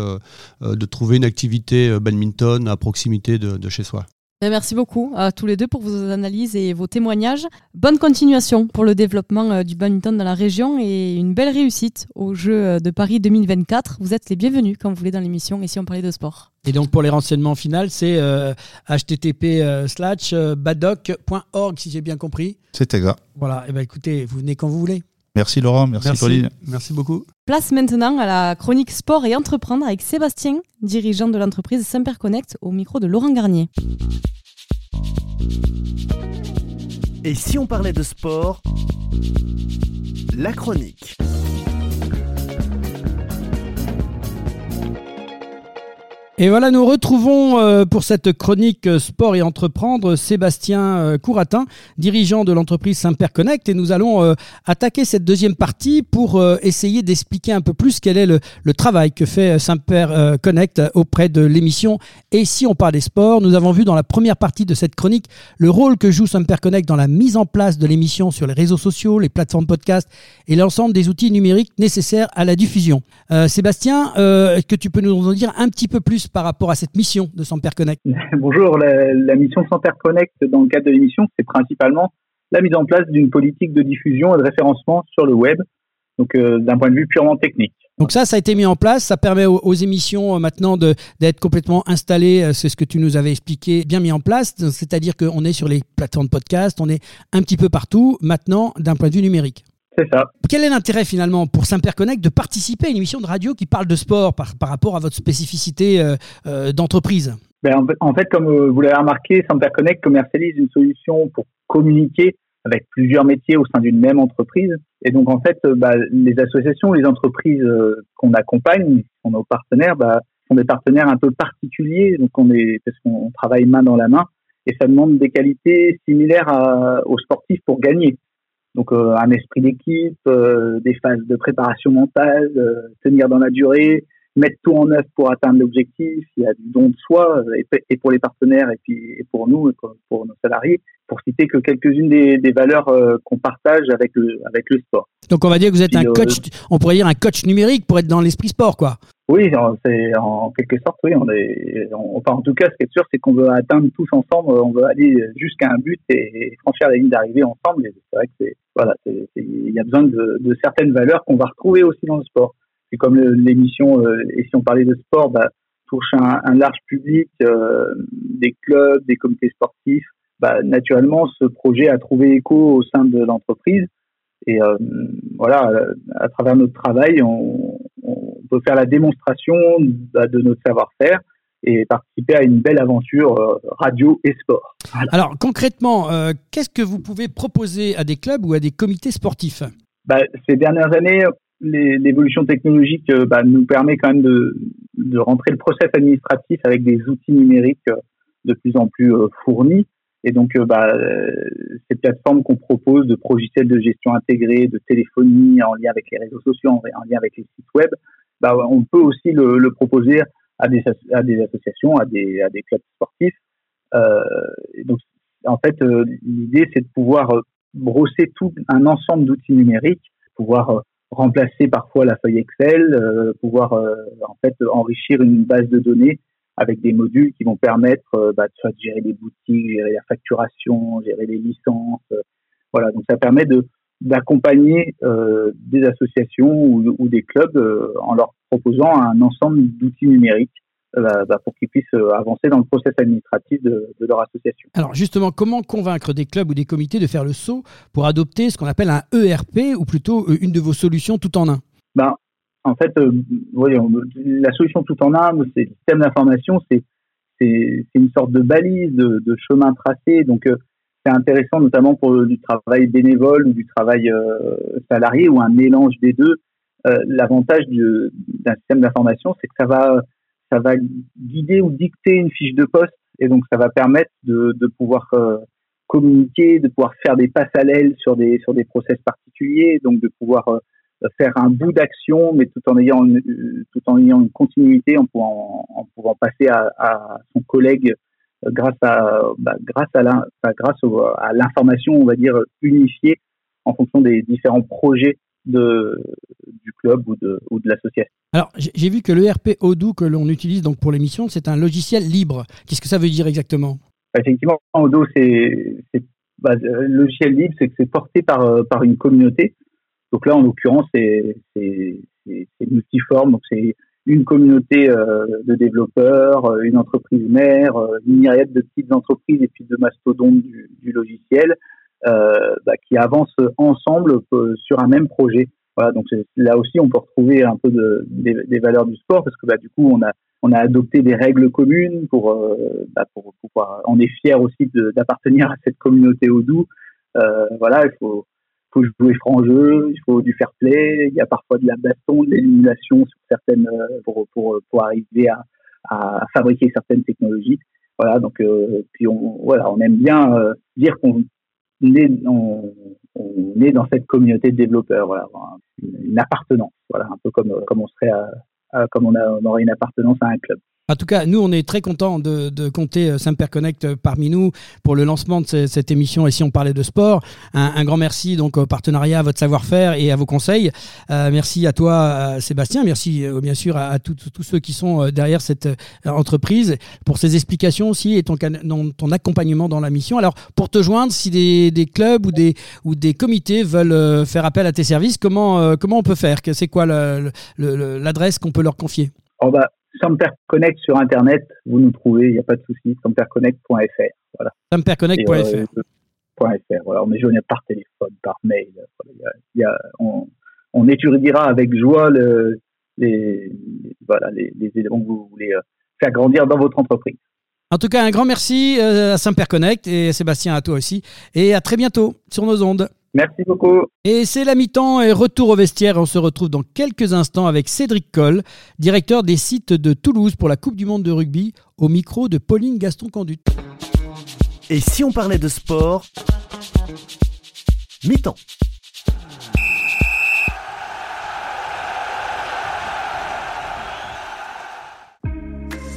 de trouver une activité badminton à proximité de chez soi. Ben, merci beaucoup à tous les deux pour vos analyses et vos témoignages. Bonne continuation pour le développement euh, du badminton dans la région et une belle réussite aux Jeux euh, de Paris 2024. Vous êtes les bienvenus quand vous voulez dans l'émission et si on parlait de sport. Et donc pour les renseignements finaux, c'est euh, http euh, slash badoc.org si j'ai bien compris. C'est exact. Voilà, et eh ben écoutez, vous venez quand vous voulez. Merci Laurent, merci, merci Pauline. Merci beaucoup. Place maintenant à la chronique sport et entreprendre avec Sébastien, dirigeant de l'entreprise Semper Connect, au micro de Laurent Garnier. Et si on parlait de sport? La chronique. Et voilà, nous retrouvons euh, pour cette chronique euh, sport et entreprendre Sébastien euh, Couratin, dirigeant de l'entreprise Simper Connect. Et nous allons euh, attaquer cette deuxième partie pour euh, essayer d'expliquer un peu plus quel est le, le travail que fait euh, Connect auprès de l'émission. Et si on parle des sports, nous avons vu dans la première partie de cette chronique le rôle que joue Simper Connect dans la mise en place de l'émission sur les réseaux sociaux, les plateformes podcast et l'ensemble des outils numériques nécessaires à la diffusion. Sébastien, est-ce que tu peux nous en dire un petit peu plus par rapport à cette mission de Samper Connect Bonjour, la, la mission Samper Connect dans le cadre de l'émission, c'est principalement la mise en place d'une politique de diffusion et de référencement sur le web, donc euh, d'un point de vue purement technique. Donc ça, ça a été mis en place. Ça permet aux, émissions maintenant d'être complètement installées. C'est ce que tu nous avais expliqué, bien mis en place. C'est-à-dire qu'on est sur les plateformes de podcast, on est un petit peu partout maintenant d'un point de vue numérique. C'est ça. Quel est l'intérêt finalement pour Connect de participer à une émission de radio qui parle de sport par, par rapport à votre spécificité euh, euh, d'entreprise? Ben, en, fait, comme euh, vous l'avez remarqué, Connect commercialise une solution pour communiquer avec plusieurs métiers au sein d'une même entreprise. Et donc en fait, bah, les associations, les entreprises qu'on accompagne, sont nos partenaires, bah, sont des partenaires un peu particuliers. Donc on est parce qu'on travaille main dans la main et ça demande des qualités similaires aux sportifs pour gagner. Donc euh, un esprit d'équipe, euh, des phases de préparation mentale, euh, tenir dans la durée, mettre tout en œuvre pour atteindre l'objectif. Il y a du don de soi et, pour les partenaires et puis et pour nous et pour, nos salariés. Pour citer que quelques-unes des, des valeurs qu'on partage avec le avec le sport. Donc on va dire que vous êtes un coach, on pourrait dire un coach numérique pour être dans l'esprit sport, quoi. Oui, c'est en quelque sorte, oui. On est, en tout cas, ce qui est sûr, c'est qu'on veut atteindre tous ensemble. On veut aller jusqu'à un but et, franchir la ligne d'arrivée ensemble. c'est vrai que c'est voilà, il y a besoin de, de certaines valeurs qu'on va retrouver aussi dans le sport. C'est comme l'émission, euh, et si on parlait de sport, bah, touche un, un large public, euh, des clubs, des comités sportifs. Bah, naturellement, ce projet a trouvé écho au sein de l'entreprise. Et euh, voilà, à travers notre travail, on, on peut faire la démonstration bah, de notre savoir-faire et participer à une belle aventure euh, radio et sport. Alors concrètement, euh, qu'est-ce que vous pouvez proposer à des clubs ou à des comités sportifs? Bah, Ces dernières années, l'évolution technologique euh, bah, nous permet quand même de, de, rentrer le process administratif avec des outils numériques de plus en plus fournis. Et donc, bah, ces plateformes qu'on propose de logiciels de gestion intégrés, de téléphonie en lien avec les réseaux sociaux, en, lien avec les sites web, bah, on peut aussi le, le proposer à des, associations, à des, clubs sportifs. Euh, donc, en fait, euh, l'idée, c'est de pouvoir euh, brosser tout un ensemble d'outils numériques, pouvoir remplacer parfois la feuille Excel, pouvoir en fait enrichir une base de données avec des modules qui vont permettre bah, de gérer les boutiques, gérer la facturation, gérer les licences. voilà, donc ça permet de d'accompagner euh, des associations ou, ou des clubs euh, en leur proposant un ensemble d'outils numériques euh, bah, pour qu'ils puissent avancer dans le process administratif de, de, leur association. Alors justement, comment convaincre des clubs ou des comités de faire le saut pour adopter ce qu'on appelle un ERP ou plutôt une de vos solutions tout en un? Ben, En fait, voyons, la solution tout en un, c'est le système d'information, c'est une sorte de balise, de, de chemin tracé. Donc, c'est intéressant notamment pour du travail bénévole ou du travail euh, salarié ou un mélange des deux. Euh, l'avantage d'un système d'information, c'est que ça va, ça va guider ou dicter une fiche de poste et donc ça va permettre de, de pouvoir euh, communiquer, de pouvoir faire des passes à l'aile sur des sur des process particuliers, donc de pouvoir faire un bout d'action, mais tout en ayant une, tout en ayant une continuité, en pouvant en pouvant passer à, à son collègue grâce à bah, grâce à la, grâce à l'information on va dire unifiée en fonction des différents projets de, du club ou de, ou de l'association. Alors, j'ai vu que l'ERP Odoo que l'on utilise donc pour l'émission, c'est un logiciel libre. Qu'est-ce que ça veut dire exactement? Effectivement, Odoo, c'est bah, le logiciel libre, c'est que c'est porté par, par une communauté. Donc là, en l'occurrence, c'est multiforme. Donc c'est une communauté euh, de développeurs, euh, une entreprise mère, euh, une myriade de petites entreprises et puis de mastodontes du, du logiciel bah, qui avancent ensemble sur un même projet. Voilà, donc là aussi on peut retrouver un peu de, des, valeurs du sport parce que bah, du coup on a adopté des règles communes pour, bah, pouvoir on est fier aussi d'appartenir à cette communauté Odoo. Voilà, il faut faut jouer franc jeu, il faut du fair play, il y a parfois de la baston, de l'élimination sur certaines euh, pour, pour, pour arriver à, à fabriquer certaines technologies. Voilà, donc euh, puis on voilà, on aime bien euh, dire qu'on est on, est dans cette communauté de développeurs, une, appartenance, voilà, un peu comme comme on serait comme on aurait une appartenance à un club. En tout cas, nous, on est très contents de, de compter euh, Saint-Père Connect parmi nous pour le lancement de cette émission. Et si on parlait de sport, un, grand merci donc au partenariat, à votre savoir-faire et à vos conseils. Euh, merci à toi, euh, Sébastien. Merci bien sûr à, tous ceux qui sont derrière cette entreprise pour ces explications aussi et ton, ton accompagnement dans la mission. Alors, pour te joindre, si des, des clubs ou des, ou des comités veulent faire appel à tes services, comment, comment on peut faire? C'est quoi l'adresse qu'on peut leur confier? Oh bah, Samper Connect sur Internet, vous nous trouvez, il n'y a pas de souci, samperconnect.fr. Voilà. Samperconnect.fr. Euh, voilà, on est joignable par téléphone, par mail. y a, on, on, étudiera avec joie le, les, voilà, les, les, éléments que vous voulez euh, faire grandir dans votre entreprise. En tout cas, un grand merci euh, à Samper Connect et Sébastien à toi aussi. Et à très bientôt sur nos ondes. Merci beaucoup. Et c'est la mi-temps et retour au vestiaire. On se retrouve dans quelques instants avec Cédric Coll, directeur des sites de Toulouse pour la Coupe du Monde de rugby, au micro de Pauline Gaston-Conduite. Et si on parlait de sport Mi-temps.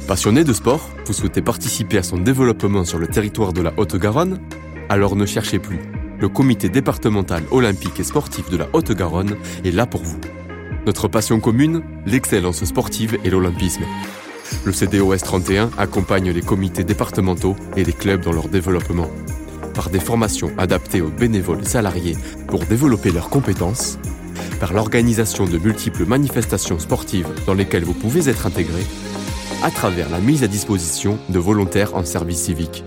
Passionné de sport, vous souhaitez participer à son développement sur le territoire de la Haute-Garonne? Alors ne cherchez plus le comité départemental olympique et sportif de la Haute-Garonne est là pour vous. Notre passion commune, l'excellence sportive et l'olympisme. Le CDOS 31 accompagne les comités départementaux et les clubs dans leur développement. Par des formations adaptées aux bénévoles salariés pour développer leurs compétences, par l'organisation de multiples manifestations sportives dans lesquelles vous pouvez être intégré, à travers la mise à disposition de volontaires en service civique.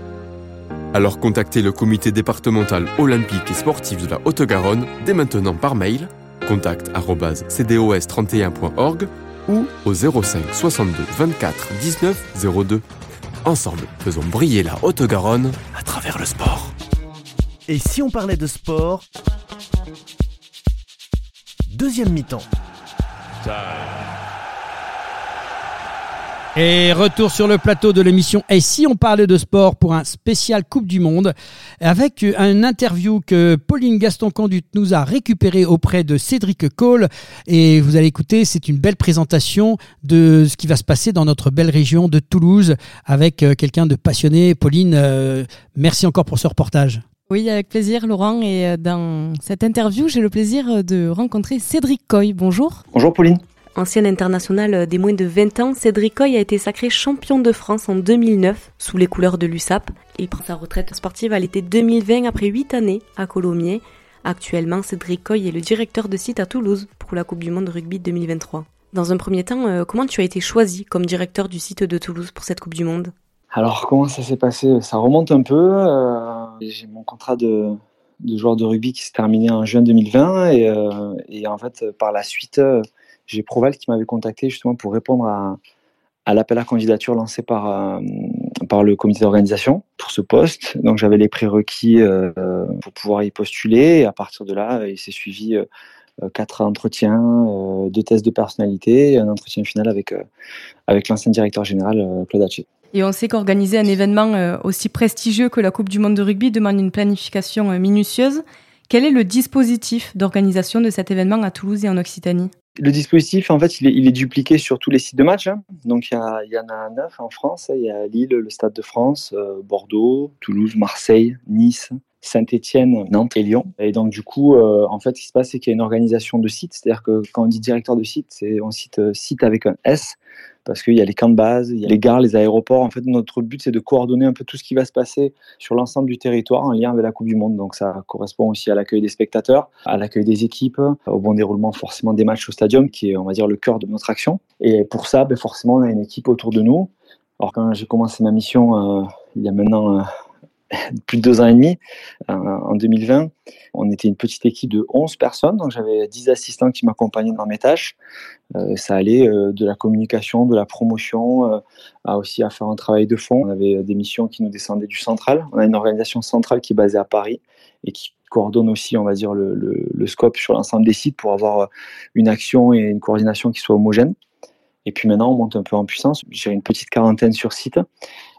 Alors contactez le comité départemental olympique et sportif de la Haute-Garonne dès maintenant par mail contact@cdos31.org ou au 05 62 24 19 02. Ensemble, faisons briller la Haute-Garonne à travers le sport. Et si on parlait de sport Deuxième mi-temps. Et retour sur le plateau de l'émission Et si on parlait de sport pour un spécial Coupe du Monde avec une interview que Pauline Gaston-Conduite nous a récupérée auprès de Cédric Cole. Et vous allez écouter, c'est une belle présentation de ce qui va se passer dans notre belle région de Toulouse avec euh, quelqu'un de passionné. Pauline, euh, merci encore pour ce reportage. Oui, avec plaisir, Laurent. Et euh, dans cette interview, j'ai le plaisir de rencontrer Cédric Coy. Bonjour. Bonjour, Pauline. Ancien international des moins de 20 ans, Cédric Coy a été sacré champion de France en 2009 sous les couleurs de l'USAP. Il prend sa retraite sportive à l'été 2020 après 8 années à Colomiers. Actuellement, Cédric Coy est le directeur de site à Toulouse pour la Coupe du Monde de rugby 2023. Dans un premier temps, euh, comment tu as été choisi comme directeur du site de Toulouse pour cette Coupe du Monde? Alors, comment ça s'est passé? Ça remonte un peu. Euh, j'ai mon contrat de, joueur de rugby qui s'est terminé en juin 2020 et, euh, et en fait, par la suite j'ai Proval qui m'avait contacté justement pour répondre à, l'appel à candidature lancé par, euh, par le comité d'organisation pour ce poste. Donc j'avais les prérequis euh, pour pouvoir y postuler et à partir de là, il s'est suivi euh, quatre entretiens, deux tests de personnalité et un entretien final avec, avec l'ancien directeur général Claude Haché. Et on sait qu'organiser un événement aussi prestigieux que la Coupe du Monde de rugby demande une planification minutieuse. Quel est le dispositif d'organisation de cet événement à Toulouse et en Occitanie? Le dispositif, en fait, il est, dupliqué sur tous les sites de match. Hein. Donc, il y, en a neuf en France. Il y a Lille, le Stade de France, euh, Bordeaux, Toulouse, Marseille, Nice, Saint-Étienne, Nantes et Lyon. Et donc, du coup, euh, en fait, ce qui se passe, c'est qu'il y a une organisation de site. C'est-à-dire que quand on dit directeur de site, c'est on cite euh, site avec un S parce qu'il y a les camps de base, il y a les gares, les aéroports. En fait, notre but, c'est de coordonner un peu tout ce qui va se passer sur l'ensemble du territoire en lien avec la Coupe du Monde. Donc, ça correspond aussi à l'accueil des spectateurs, à l'accueil des équipes, au bon déroulement forcément des matchs au stadium, qui est, on va dire, le cœur de notre action. Et pour ça, ben, forcément, on a une équipe autour de nous. Alors, quand j'ai commencé ma mission, euh, il y a maintenant plus de deux ans et demi, euh, en 2020. On était une petite équipe de 11 personnes, donc j'avais 10 assistants qui m'accompagnaient dans mes tâches. Euh, ça allait euh, de la communication, de la promotion, à aussi à faire un travail de fond. On avait des missions qui nous descendaient du central. On a une organisation centrale qui est basée à Paris et qui coordonne aussi, on va dire, le, le scope sur l'ensemble des sites pour avoir une action et une coordination qui soit homogène. Et puis maintenant, on monte un peu en puissance. J'ai une petite quarantaine sur site.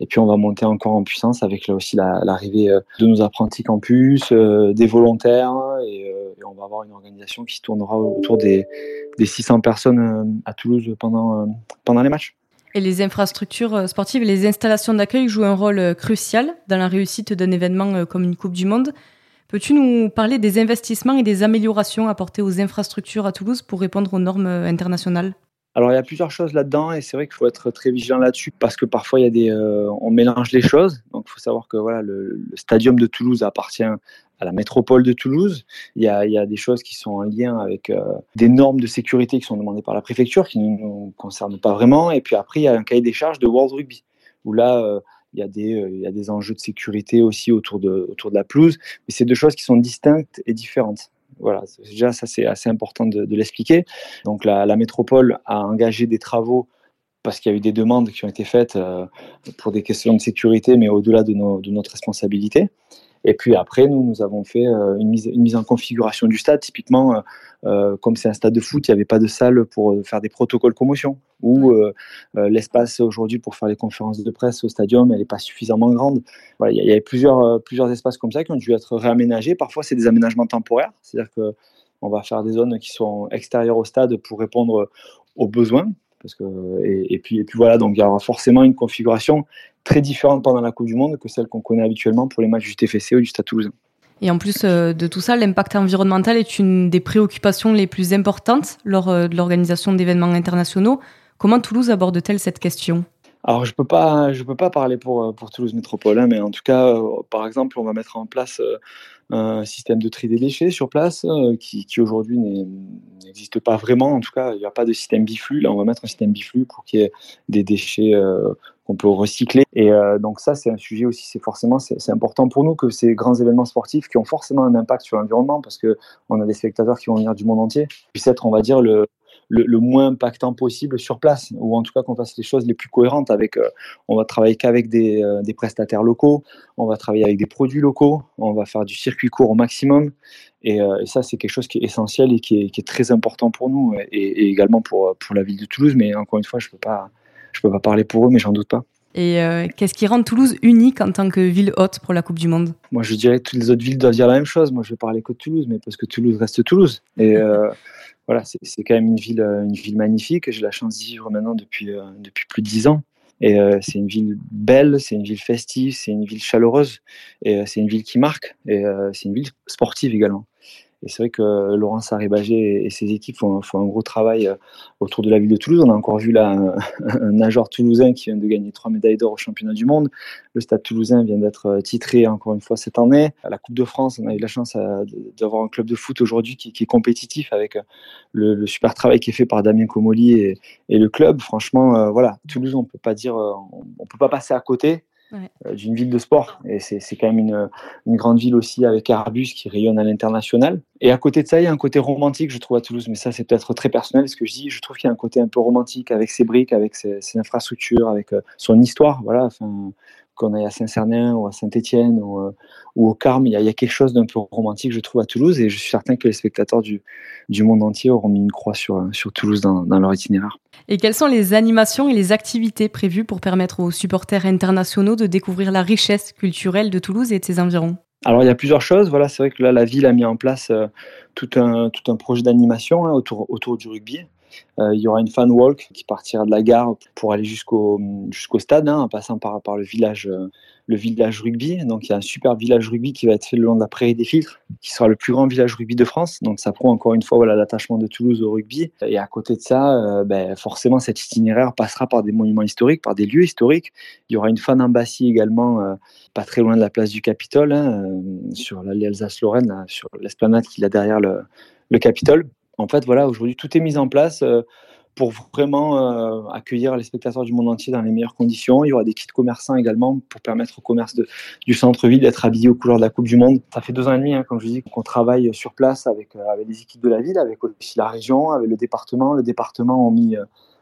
Et puis on va monter encore en puissance avec là aussi l'arrivée euh, de nos apprentis campus, euh, des volontaires. Et, euh, et, on va avoir une organisation qui tournera autour des, des 600 personnes à Toulouse pendant, pendant les matchs. Et les infrastructures sportives et les installations d'accueil jouent un rôle crucial dans la réussite d'un événement comme une Coupe du Monde. Peux-tu nous parler des investissements et des améliorations apportées aux infrastructures à Toulouse pour répondre aux normes internationales? Alors il y a plusieurs choses là-dedans et c'est vrai qu'il faut être très vigilant là-dessus parce que parfois il y a des, euh, on mélange les choses. Donc il faut savoir que voilà le, stadium de Toulouse appartient à la métropole de Toulouse. Il y a, il y a des choses qui sont en lien avec euh, des normes de sécurité qui sont demandées par la préfecture qui ne nous concernent pas vraiment. Et puis après il y a un cahier des charges de World Rugby où là euh, il y, a des, il y a des enjeux de sécurité aussi autour de, autour de la pelouse. Mais c'est deux choses qui sont distinctes et différentes. Voilà, déjà ça c'est assez important de, l'expliquer. Donc la, métropole a engagé des travaux parce qu'il y a eu des demandes qui ont été faites euh, pour des questions de sécurité, mais au-delà de, de, notre responsabilité. Et puis après, nous, nous avons fait euh, une mise, une mise en configuration du stade. Typiquement, euh, euh, comme c'est un stade de foot, il n'y avait pas de salle pour faire des protocoles commotion. Ou l'espace aujourd'hui pour faire les conférences de presse au stadium, elle n'est pas suffisamment grande. Voilà, il y avait plusieurs, plusieurs espaces comme ça qui ont dû être réaménagés. Parfois, c'est des aménagements temporaires, c'est-à-dire que on va faire des zones qui sont extérieures au stade pour répondre aux besoins. Et puis voilà, donc il y aura forcément une configuration très différente pendant la Coupe du Monde que celle qu'on connaît habituellement pour les matchs du TFC ou du Stade Toulousain. Et en plus euh, de tout ça, l'impact environnemental est une des préoccupations les plus importantes lors euh, de l'organisation d'événements internationaux. Comment Toulouse aborde-t-elle cette question? Alors, je ne peux, pas, je peux pas parler pour, euh, pour Toulouse Métropole, hein, mais en tout cas, par exemple, on va mettre en place un système de tri des déchets sur place qui, aujourd'hui n'existe pas vraiment. En tout cas, il n'y a pas de système biflux. Là, on va mettre un système biflux pour qu'il y ait des déchets qu'on peut recycler. Et euh, donc ça, c'est un sujet aussi, c'est forcément, c'est important pour nous que ces grands événements sportifs qui ont forcément un impact sur l'environnement, parce que on a des spectateurs qui vont venir du monde entier, puissent être, on va dire, le, le, moins impactant possible sur place, ou en tout cas qu'on fasse les choses les plus cohérentes avec, euh, on va travailler qu'avec des, euh, des, prestataires locaux, on va travailler avec des produits locaux, on va faire du circuit court au maximum, et, et ça c'est quelque chose qui est essentiel et qui est, qui est très important pour nous, et, et, également pour, pour la ville de Toulouse, mais encore une fois, je ne peux pas je peux pas parler pour eux, mais j'en doute pas. Et euh, qu'est-ce qui rend Toulouse unique en tant que ville haute pour la Coupe du Monde? Moi, je dirais que toutes les autres villes doivent dire la même chose. Moi, je vais parler que de Toulouse, mais parce que Toulouse reste Toulouse. Et euh, voilà, c'est quand même une ville, euh, une ville magnifique. J'ai la chance d'y vivre maintenant depuis, depuis plus de dix ans. Et c'est une ville belle, c'est une ville festive, c'est une ville chaleureuse, et c'est une ville qui marque, et c'est une ville sportive également. Et c'est vrai que Laurence Saribagé et ses équipes font, un gros travail euh, autour de la ville de Toulouse. On a encore vu là un, nageur toulousain qui vient de gagner trois médailles d'or au championnat du monde. Le stade toulousain vient d'être euh, titré encore une fois cette année. À la Coupe de France, on a eu la chance euh, d'avoir un club de foot aujourd'hui qui, est compétitif avec le, super travail qui est fait par Damien Comoli et, le club. Franchement, voilà, Toulouse, on peut pas dire, on peut pas passer à côté. Euh, d'une ville de sport. Et c'est quand même une, une, grande ville aussi avec Airbus qui rayonne à l'international. Et à côté de ça, il y a un côté romantique, je trouve, à Toulouse. Mais ça, c'est peut-être très personnel ce que je dis. Je trouve qu'il y a un côté un peu romantique avec ses briques, avec ses, infrastructures, avec euh, son histoire. Voilà. Qu'on aille à Saint-Cernin ou à Saint-Étienne ou, euh, ou, au Carme, il y, a, il y, a, quelque chose d'un peu romantique, je trouve, à Toulouse. Et je suis certain que les spectateurs du, du monde entier auront mis une croix sur, sur Toulouse dans, dans leur itinéraire. Et quelles sont les animations et les activités prévues pour permettre aux supporters internationaux de découvrir la richesse culturelle de Toulouse et de ses environs? Alors il y a plusieurs choses. Voilà, c'est vrai que là la ville a mis en place euh, tout un tout un projet d'animation hein, autour autour du rugby. Euh, il y aura une fan walk qui partira de la gare pour aller jusqu'au stade, hein, en passant par, le village euh, le village rugby. Donc il y a un super village rugby qui va être fait le long de la prairie des filtres, qui sera le plus grand village rugby de France. Donc ça prouve encore une fois voilà l'attachement de Toulouse au rugby. Et à côté de ça, euh, ben, forcément cet itinéraire passera par des monuments historiques, par des lieux historiques. Il y aura une fan également, pas très loin de la place du Capitole, hein, sur l'allée Alsace-Lorraine, sur l'esplanade qu'il a derrière le Capitole en fait, voilà, aujourd'hui, tout est mis en place euh, pour vraiment euh, accueillir les spectateurs du monde entier dans les meilleures conditions. Il y aura des kits commerçants également pour permettre au commerce du centre-ville d'être habillé aux couleurs de la Coupe du Monde. Ça fait deux ans et demi, hein, comme je dis, qu'on travaille sur place avec, euh, avec les équipes de la ville, avec aussi la région, avec le département. Le département a mis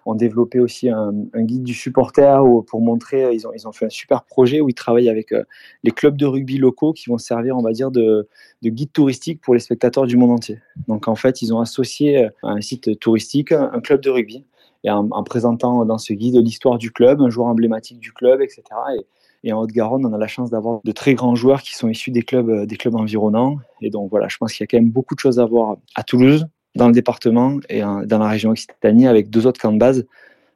ont développé aussi un, guide du supporter pour montrer, euh, ils ont, ils ont fait un super projet où ils travaillent avec euh, les clubs de rugby locaux qui vont servir, on va dire, de, de guide touristique pour les spectateurs du monde entier. Donc en fait, ils ont associé euh, à un site touristique un club de rugby et en, présentant dans ce guide l'histoire du club, un joueur emblématique du club, etc. Et, et en Haute-Garonne, on a la chance d'avoir de très grands joueurs qui sont issus des clubs, des clubs environnants. Et donc voilà, je pense qu'il y a quand même beaucoup de choses à voir à Toulouse, dans le département et dans la région Occitanie avec deux autres camps de base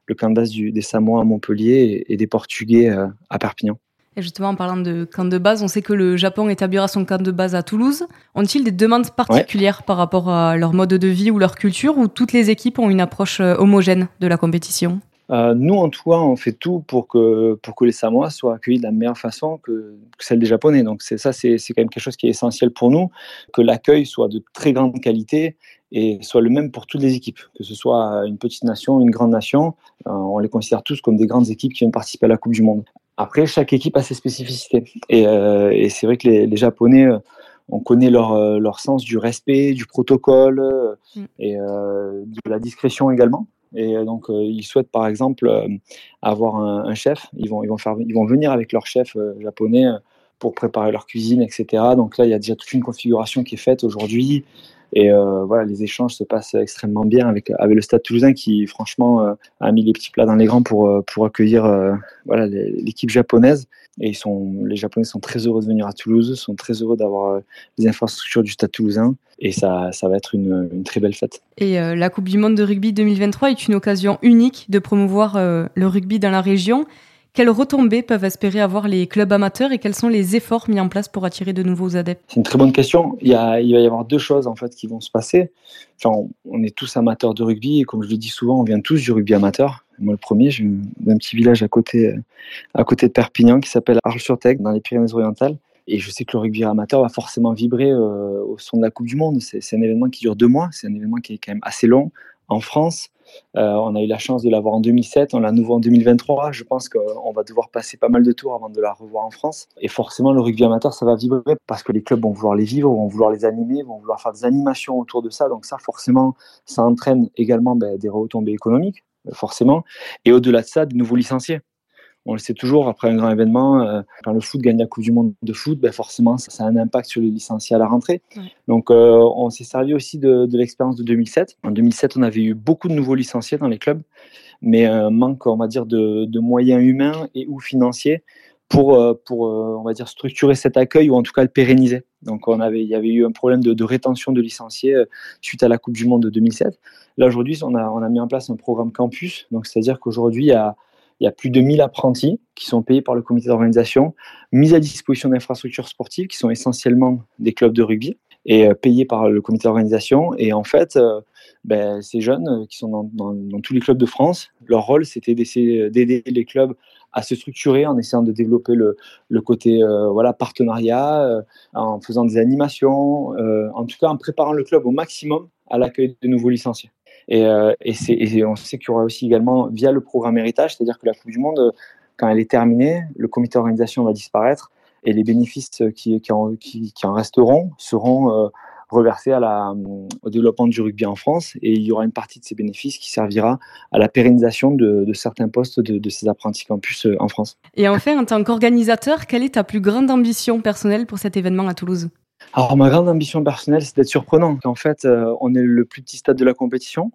le camp de base des Samoa à Montpellier et, des Portugais à Perpignan. Et justement, en parlant de camp de base, on sait que le Japon établira son camp de base à Toulouse. Ont-ils des demandes particulières par rapport à leur mode de vie ou leur culture, ou toutes les équipes ont une approche homogène de la compétition? Euh, nous, en tout cas, on fait tout pour que, pour que les Samoa soient accueillis de la meilleure façon que, celle des Japonais. Donc, c'est ça, c'est quand même quelque chose qui est essentiel pour nous, que l'accueil soit de très grande qualité et soit le même pour toutes les équipes, que ce soit une petite nation, une grande nation. Euh, on les considère tous comme des grandes équipes qui viennent participer à la Coupe du Monde. Après, chaque équipe a ses spécificités. Et, euh, et c'est vrai que les, les Japonais on connaît leur, leur, sens du respect, du protocole mm. et euh, de la discrétion également. Et euh, donc, euh, ils souhaitent par exemple euh, avoir un, chef. Ils vont, ils, vont faire, ils vont venir avec leur chef japonais pour préparer leur cuisine, etc. Donc là, il y a déjà toute une configuration qui est faite aujourd'hui. Et voilà, les échanges se passent extrêmement bien avec, avec le Stade Toulousain qui, franchement, a mis les petits plats dans les grands pour, pour accueillir voilà l'équipe japonaise. Et ils sont, les Japonais sont très heureux de venir à Toulouse, sont très heureux d'avoir les infrastructures du Stade Toulousain et ça, ça va être une, très belle fête. Et euh, la Coupe du Monde de rugby 2023 est une occasion unique de promouvoir euh, le rugby dans la région. Quelles retombées peuvent espérer avoir les clubs amateurs et quels sont les efforts mis en place pour attirer de nouveaux adeptes? C'est une très bonne question. Il, va y avoir deux choses en fait qui vont se passer. On est tous amateurs de rugby et comme je le dis souvent, on vient tous du rugby amateur. Moi, le premier, j'ai un petit village à côté, à côté de Perpignan qui s'appelle Arles-sur-Tech, dans les Pyrénées-Orientales. Et je sais que le rugby amateur va forcément vibrer euh, au son de la Coupe du Monde. C'est un événement qui dure deux mois, c'est un événement qui est quand même assez long en France. Euh, on a eu la chance de l'avoir en 2007, on l'a nouveau en 2023. Je pense qu'on va devoir passer pas mal de tours avant de la revoir en France. Et forcément, le rugby amateur, ça va vibrer parce que les clubs vont vouloir les vivre, vont vouloir les animer, vont vouloir faire des animations autour de ça. Donc ça, forcément, ça entraîne également ben, des retombées économiques, forcément. Et au-delà de ça, de nouveaux licenciés on le sait toujours, après un grand événement, euh, quand le foot gagne la Coupe du Monde de foot, ben forcément, ça, a un impact sur les licenciés à la rentrée. Donc, euh, on s'est servi aussi de, l'expérience de 2007. En 2007, on avait eu beaucoup de nouveaux licenciés dans les clubs, mais un manque, on va dire, de, moyens humains et ou financiers pour, euh, pour on va dire, structurer cet accueil ou en tout cas le pérenniser. Donc, on avait, il y avait eu un problème de, rétention de licenciés suite à la Coupe du Monde de 2007. Là, aujourd'hui, on a, on a mis en place un programme campus. Donc, c'est-à-dire qu'aujourd'hui, il y a il y a plus de 1000 apprentis qui sont payés par le comité d'organisation, mis à disposition d'infrastructures sportives qui sont essentiellement des clubs de rugby et euh, payés par le comité d'organisation. Et en fait, euh, ben, ces jeunes euh, qui sont dans, tous les clubs de France, leur rôle, c'était d'aider les clubs à se structurer en essayant de développer le, côté voilà, partenariat, en faisant des animations, en tout cas en préparant le club au maximum à l'accueil de nouveaux licenciés. Et, euh, et, on sait qu'il y aura aussi également, via le programme héritage, c'est-à-dire que la Coupe du Monde, quand elle est terminée, le comité d'organisation va disparaître et les bénéfices qui, qui, en, resteront seront euh, reversés au développement du rugby en France et il y aura une partie de ces bénéfices qui servira à la pérennisation de, certains postes de, de, ces apprentis campus euh, en France. Et enfin, en tant qu'organisateur, quelle est ta plus grande ambition personnelle pour cet événement à Toulouse? Alors, ma grande ambition personnelle, c'est d'être surprenant. En fait, euh, on est le plus petit stade de la compétition.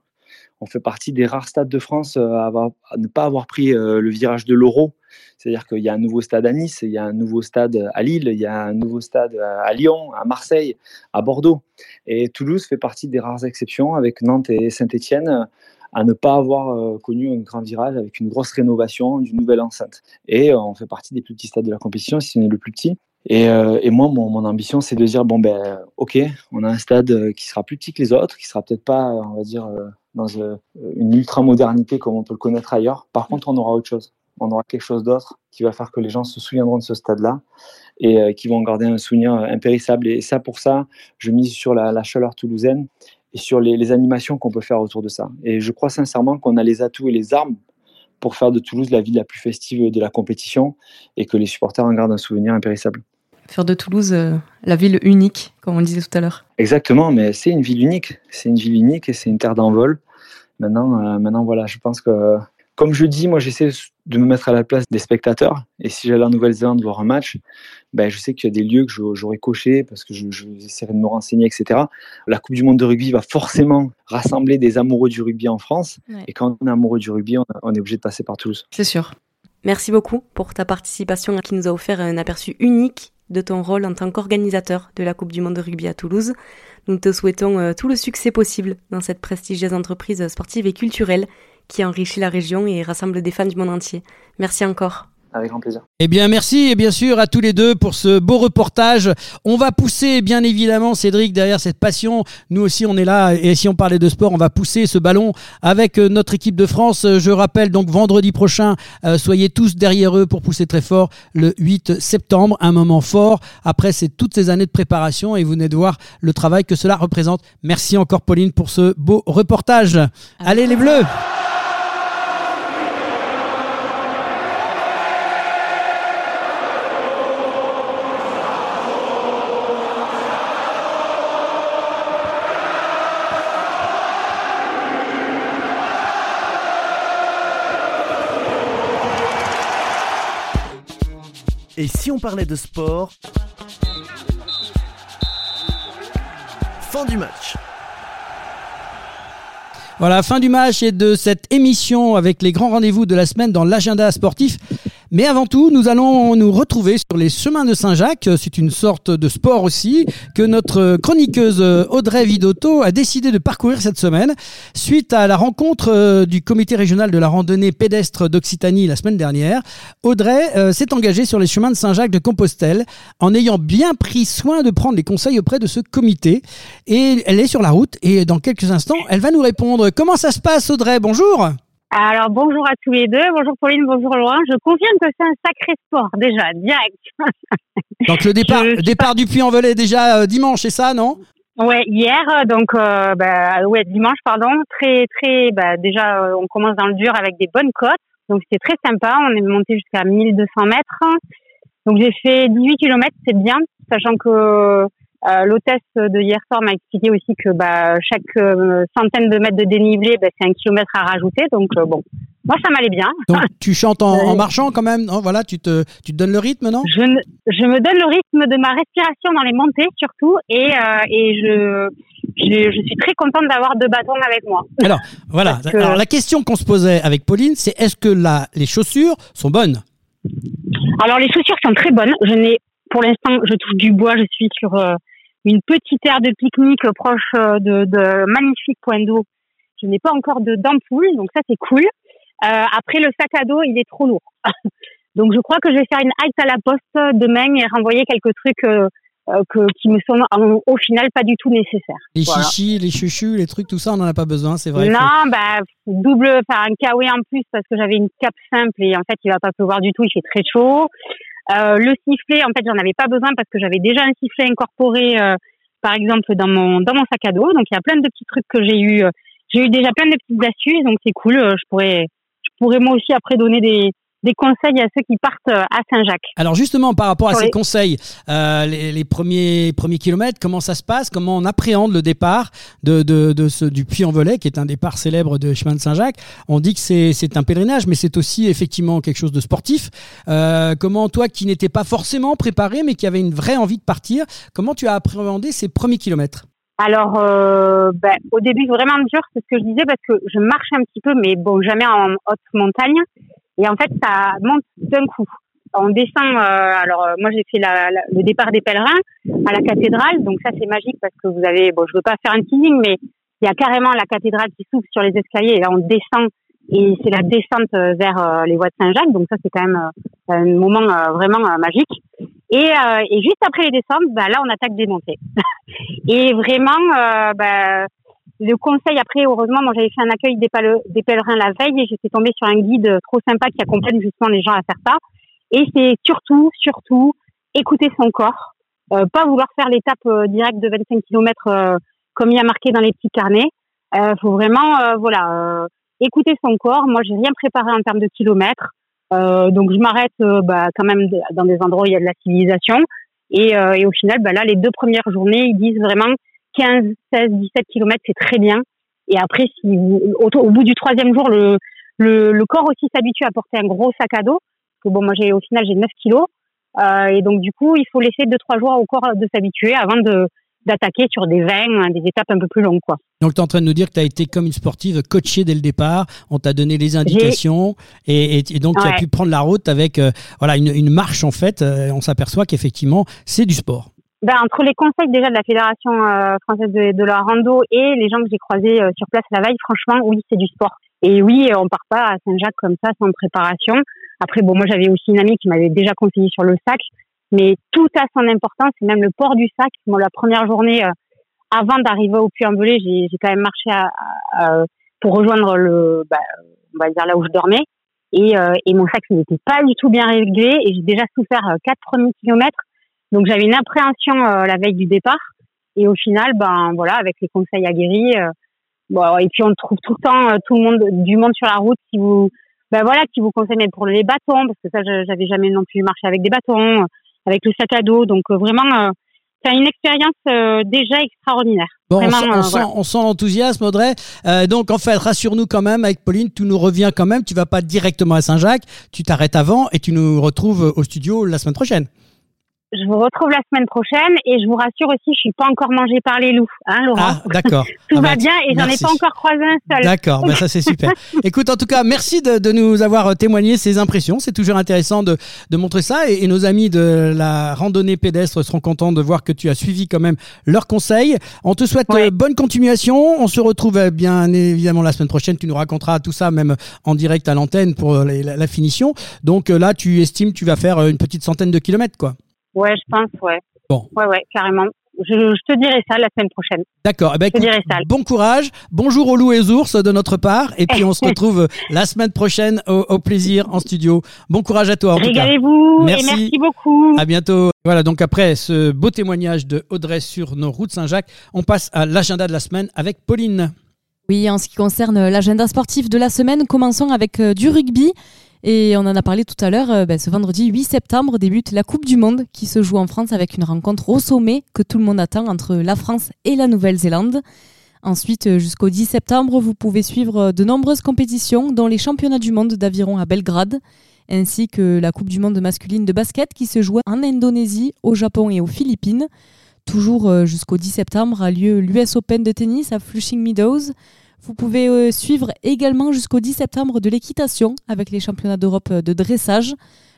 On fait partie des rares stades de France euh, à, ne pas avoir pris euh, le virage de l'euro. C'est-à-dire qu'il y a un nouveau stade à Nice, il y a un nouveau stade à Lille, il y a un nouveau stade à Lyon, à Marseille, à Bordeaux. Et Toulouse fait partie des rares exceptions avec Nantes et Saint-Étienne à ne pas avoir connu un grand virage avec une grosse rénovation d'une nouvelle enceinte. Et on fait partie des plus petits stades de la compétition, si ce n'est le plus petit. Et, euh, et moi, mon, ambition, c'est de dire bon ben, ok, on a un stade euh, qui sera plus petit que les autres, qui sera peut-être pas, on va dire, euh, dans une ultra modernité comme on peut le connaître ailleurs. Par contre, on aura autre chose. On aura quelque chose d'autre qui va faire que les gens se souviendront de ce stade-là et qui vont garder un souvenir impérissable. Et ça, pour ça, je mise sur la, chaleur toulousaine et sur les animations qu'on peut faire autour de ça. Et je crois sincèrement qu'on a les atouts et les armes pour faire de Toulouse la ville la plus festive de la compétition et que les supporters en gardent un souvenir impérissable. Faire de Toulouse euh, la ville unique, comme on disait tout à l'heure. Exactement, mais c'est une ville unique. C'est une ville unique et c'est une terre d'envol. Maintenant, euh, maintenant, voilà, je pense que, comme je dis, moi, j'essaie de me mettre à la place des spectateurs. Et si j'allais en Nouvelle-Zélande voir un match, ben, je sais qu'il y a des lieux que j'aurais cochés parce que j'essaierai de me renseigner, etc. La Coupe du Monde de rugby va forcément rassembler des amoureux du rugby en France. Et quand on est amoureux du rugby, on, est obligé de passer par Toulouse. C'est sûr. Merci beaucoup pour ta participation qui nous a offert un aperçu unique de ton rôle en tant qu'organisateur de la Coupe du Monde de rugby à Toulouse. Nous te souhaitons euh, tout le succès possible dans cette prestigieuse entreprise sportive et culturelle qui enrichit la région et rassemble des fans du monde entier. Merci encore. Avec grand plaisir. Eh bien, merci et bien sûr à tous les deux pour ce beau reportage. On va pousser, bien évidemment, Cédric, derrière cette passion. Nous aussi, on est là et si on parlait de sport, on va pousser ce ballon avec euh, notre équipe de France. Je rappelle donc vendredi prochain, euh, soyez tous derrière eux pour pousser très fort le 8 septembre, un moment fort. Après, c'est toutes ces années de préparation et vous venez de voir le travail que cela représente. Merci encore, Pauline, pour ce beau reportage. Allez, les Bleus! Et si on parlait de sport Fin du match. Voilà, fin du match et de cette émission avec les grands rendez-vous de la semaine dans l'agenda sportif. Mais avant tout, nous allons nous retrouver sur les chemins de Saint-Jacques. C'est une sorte de sport aussi que notre chroniqueuse Audrey Vidotto a décidé de parcourir cette semaine suite à la rencontre euh, du comité régional de la randonnée pédestre d'Occitanie la semaine dernière. Audrey euh, s'est engagée sur les chemins de Saint-Jacques de Compostelle en ayant bien pris soin de prendre les conseils auprès de ce comité. Et elle est sur la route et dans quelques instants, elle va nous répondre. Comment ça se passe Audrey? Bonjour alors bonjour à tous les deux, bonjour Pauline, bonjour Laurent. Je confirme que c'est un sacré sport déjà, direct. Donc le départ, départ du Puy-en-Velay déjà euh, dimanche, c'est ça, non? Ouais, hier, donc euh, bah, ouais dimanche pardon, très très bah, déjà euh, on commence dans le dur avec des bonnes côtes, donc c'était très sympa. On est monté jusqu'à 1200 mètres, donc j'ai fait 18 km, c'est bien, sachant que euh, L'hôtesse de hier soir m'a expliqué aussi que bah, chaque euh, centaine de mètres de dénivelé, bah, c'est un kilomètre à rajouter. Donc euh, bon, moi ça m'allait bien. Donc tu chantes en, marchant quand même, non? Voilà, tu te, tu te donnes le rythme, non? Je, je me donne le rythme de ma respiration dans les montées surtout, et, et je, je, je, suis très contente d'avoir deux bâtons avec moi. Alors voilà. Alors la question qu'on se posait avec Pauline, c'est est-ce que les chaussures sont bonnes? Alors les chaussures sont très bonnes. Je n'ai pour l'instant, je touche du bois. Je suis sur une petite aire de pique-nique proche euh, de, de magnifiques points d'eau. Je n'ai pas encore de d'ampoule, donc ça c'est cool. Euh, après le sac à dos, il est trop lourd. donc je crois que je vais faire une halte à la poste demain et renvoyer quelques trucs euh, euh que, qui me sont au final pas du tout nécessaires. Les chichis, les chuchus, les trucs, tout ça, on n'en a pas besoin, c'est vrai. Non, bah double, enfin un kawaii en plus parce que j'avais une cape simple et en fait il va pas pleuvoir du tout, il fait très chaud. Euh, le sifflet, en fait, j'en avais pas besoin parce que j'avais déjà un sifflet incorporé, euh, par exemple, dans mon dans mon sac à dos. Donc il y a plein de petits trucs que j'ai eu. Euh, j'ai eu déjà plein de petites astuces, donc c'est cool. je pourrais je pourrais moi aussi après donner des des conseils à ceux qui partent euh, à Saint-Jacques. Alors justement, par rapport à ces conseils, euh, les, premiers, premiers kilomètres, comment ça se passe? Comment on appréhende le départ de, de, de ce, du Puy-en-Velay, qui est un départ célèbre de chemin de Saint-Jacques? On dit que c'est un pèlerinage, mais c'est aussi effectivement quelque chose de sportif. Euh, comment toi, qui n'étais pas forcément préparé, mais qui avait une vraie envie de partir, comment tu as appréhendé ces premiers kilomètres? Alors, euh, ben, au début, vraiment dur, c'est ce que je disais, parce que je marche un petit peu, mais bon, jamais en haute montagne. Et en fait, ça monte d'un coup. On descend. Euh, alors euh, moi, j'ai fait le départ des pèlerins à la cathédrale, donc ça c'est magique parce que vous avez. Bon, je veux pas faire un teasing, mais il y a carrément la cathédrale qui s'ouvre sur les escaliers et là on descend et c'est la descente vers les voies de Saint-Jacques. Donc ça c'est quand même un moment vraiment magique. Et, et, juste après les descentes, bah, là on attaque des montées. et vraiment, bah, le conseil après, heureusement, moi j'avais fait un accueil des, pèlerins la veille et j'étais tombée sur un guide trop sympa qui accompagne justement les gens à faire ça. Et c'est surtout, surtout, écouter son corps, euh, pas vouloir faire l'étape euh, directe de 25 km euh, comme il y a marqué dans les petits carnets. Euh, faut vraiment, euh, voilà, écouter son corps. Moi, j'ai rien préparé en termes de kilomètres, donc je m'arrête bah, quand même dans des endroits où il y a de la civilisation. Et, et au final, bah, là, les deux premières journées, ils disent vraiment 15, 16, 17 kilomètres, c'est très bien. Et après, si au, bout du troisième jour, le, le, le corps aussi s'habitue à porter un gros sac à dos. Parce que bon, moi, j'ai au final, j'ai 9 kilos. Euh, et donc, du coup, il faut laisser 2-3 jours au corps de s'habituer avant de d'attaquer sur des 20, des étapes un peu plus longues. Quoi. Donc, tu es en train de nous dire que tu as été comme une sportive coachée dès le départ. On t'a donné les indications et, et, donc tu as pu prendre la route avec euh, voilà, une, une, marche, en fait. Euh, on s'aperçoit qu'effectivement, c'est du sport ben, entre les conseils déjà de la Fédération euh, française de, de, la rando et les gens que j'ai croisés sur place la veille, franchement, oui, c'est du sport. Et oui, on part pas à Saint-Jacques comme ça sans préparation. Après, bon, moi j'avais aussi une amie qui m'avait déjà conseillé sur le sac, mais tout a son importance, et même le port du sac. Moi, la première journée, euh, avant d'arriver au Puy-en-Velay, j'ai, quand même marché à, pour rejoindre le, bah, on va dire là où je dormais, et, euh, et mon sac n'était pas du tout bien réglé, et j'ai déjà souffert euh, quatre premiers kilomètres, donc j'avais une appréhension la veille du départ, et au final, ben voilà, avec les conseils aguerris, bon, et puis on trouve tout le temps tout le monde, du monde sur la route qui vous ben voilà, qui vous conseille même pour les bâtons, parce que ça, j'avais jamais non plus marché avec des bâtons, avec le sac à dos. Donc euh, vraiment, euh, c'est une expérience euh, déjà extraordinaire. Bon, on, sent, on, sent, l'enthousiasme, Audrey. donc, en fait, rassure-nous quand même, avec Pauline, tout nous revient quand même. Tu vas pas directement à Saint-Jacques, tu t'arrêtes avant et tu nous retrouves au studio la semaine prochaine je vous retrouve la semaine prochaine et je vous rassure aussi, je suis pas encore mangé par les loups, hein, Laurent. Ah, d'accord. Tout ah va bien et j'en ai pas encore croisé un seul. D'accord, bah ça c'est super. Écoute, en tout cas, merci de, de, nous avoir témoigné ces impressions. C'est toujours intéressant de, de montrer ça et, et, nos amis de la randonnée pédestre seront contents de voir que tu as suivi quand même leurs conseils. On te souhaite Ouais. bonne continuation. On se retrouve euh, bien évidemment la semaine prochaine. Tu nous raconteras tout ça même en direct à l'antenne pour euh, la, la finition. Donc euh, là, tu estimes tu vas faire euh, une petite centaine de kilomètres, quoi. Ouais, je pense, ouais. Bon. Ouais, ouais, carrément. Je, je te dirai ça la semaine prochaine. D'accord. Eh ben, Je te écoute, dirai ça. bon courage. Bonjour aux loups et aux ours de notre part. Et puis on se retrouve la semaine prochaine au, au plaisir en studio. Bon courage à toi. Régalez-vous et Merci. merci beaucoup. À bientôt. Voilà, donc après ce beau témoignage de Audrey sur nos routes Saint-Jacques, on passe à l'agenda de la semaine avec Pauline. Oui, en ce qui concerne l'agenda sportif de la semaine, commençons avec euh, du rugby. Et on en a parlé tout à l'heure, euh, ben, ce vendredi 8 septembre débute la Coupe du Monde qui se joue en France avec une rencontre au sommet que tout le monde attend entre la France et la Nouvelle-Zélande. Ensuite, euh, jusqu'au 10 septembre, vous pouvez suivre euh, de nombreuses compétitions, dont les championnats du monde d'aviron à Belgrade, ainsi que la Coupe du monde masculine de basket qui se joue en Indonésie, au Japon et aux Philippines. Toujours jusqu'au 10 septembre a lieu l'US Open de tennis à Flushing Meadows. Vous pouvez euh, suivre également jusqu'au 10 septembre de l'équitation avec les championnats d'Europe euh, de dressage.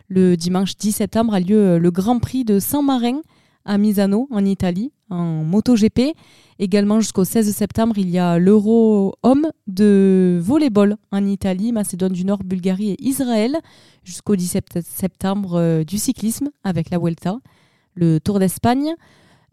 Le dimanche 10 septembre a lieu euh, le Grand Prix de San Marin à Misano en Italie en MotoGP. Également jusqu'au 16 septembre, il y a l'Euro homme de volleyball en Italie, Macédoine du Nord, Bulgarie et Israël. Jusqu'au 17 septembre du cyclisme avec la Vuelta, le Tour d'Espagne.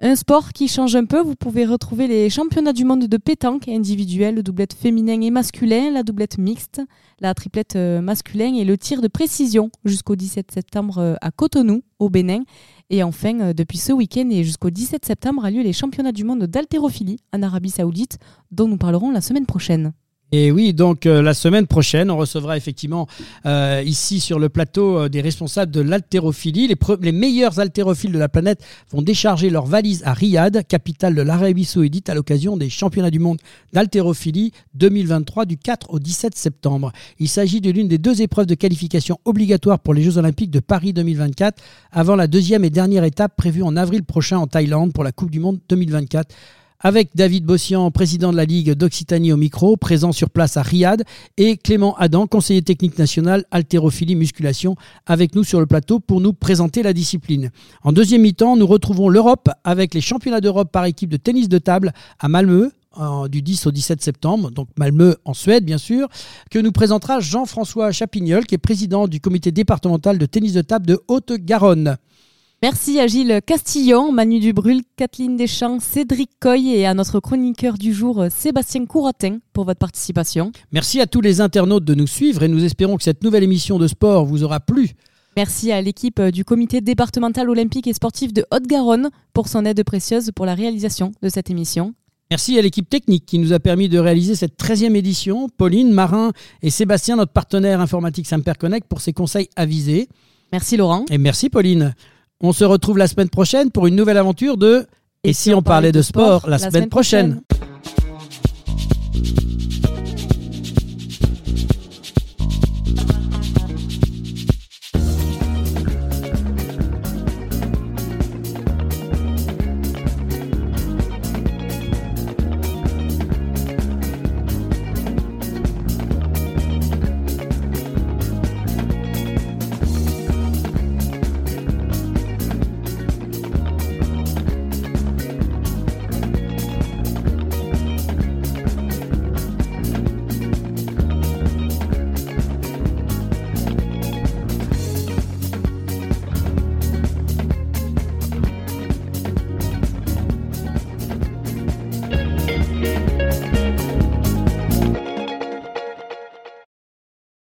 Un sport qui change un peu, vous pouvez retrouver les championnats du monde de pétanque individuel, le doublette féminin et masculin, la doublette mixte, la triplette euh, masculin et le tir de précision jusqu'au 17 septembre euh, à Cotonou, au Bénin. Et enfin, euh, depuis ce week-end et jusqu'au 17 septembre a lieu les championnats du monde d'haltérophilie en Arabie Saoudite, dont nous parlerons la semaine prochaine. Et oui, donc euh, la semaine prochaine, on recevra effectivement euh, ici sur le plateau euh, des responsables de l'haltérophilie. Les, les meilleurs haltérophiles de la planète vont décharger leurs valises à Riyad, capitale de l'Arabie Saoudite, à l'occasion des championnats du monde d'haltérophilie 2023 du 4 au 17 septembre. Il s'agit de l'une des deux épreuves de qualification obligatoires pour les Jeux Olympiques de Paris 2024, avant la deuxième et dernière étape prévue en avril prochain en Thaïlande pour la Coupe du Monde 2024 avec David Bossian, président de la Ligue d'Occitanie au micro, présent sur place à Riyad, et Clément Adam, conseiller technique national haltérophilie musculation, avec nous sur le plateau pour nous présenter la discipline. En deuxième mi-temps, nous retrouvons l'Europe avec les championnats d'Europe par équipe de tennis de table à Malmö, du 10 au 17 septembre, donc Malmö en Suède bien sûr, que nous présentera Jean-François Chapignol, qui est président du comité départemental de tennis de table de Haute-Garonne. Merci à Gilles Castillon, Manu Dubrul, Kathleen Deschamps, Cédric Coy et à notre chroniqueur du jour, euh, Sébastien Couratin, pour votre participation. Merci à tous les internautes de nous suivre et nous espérons que cette nouvelle émission de sport vous aura plu. Merci à l'équipe euh, du comité départemental olympique et sportif de Haute-Garonne pour son aide précieuse pour la réalisation de cette émission. Merci à l'équipe technique qui nous a permis de réaliser cette 13e édition, Pauline, Marin et Sébastien, notre partenaire informatique Samperconnect, pour ses conseils avisés. Merci Laurent. Et merci Pauline. On se retrouve la semaine prochaine pour une nouvelle aventure de Et, si on parlait de sport, la, semaine, prochaine.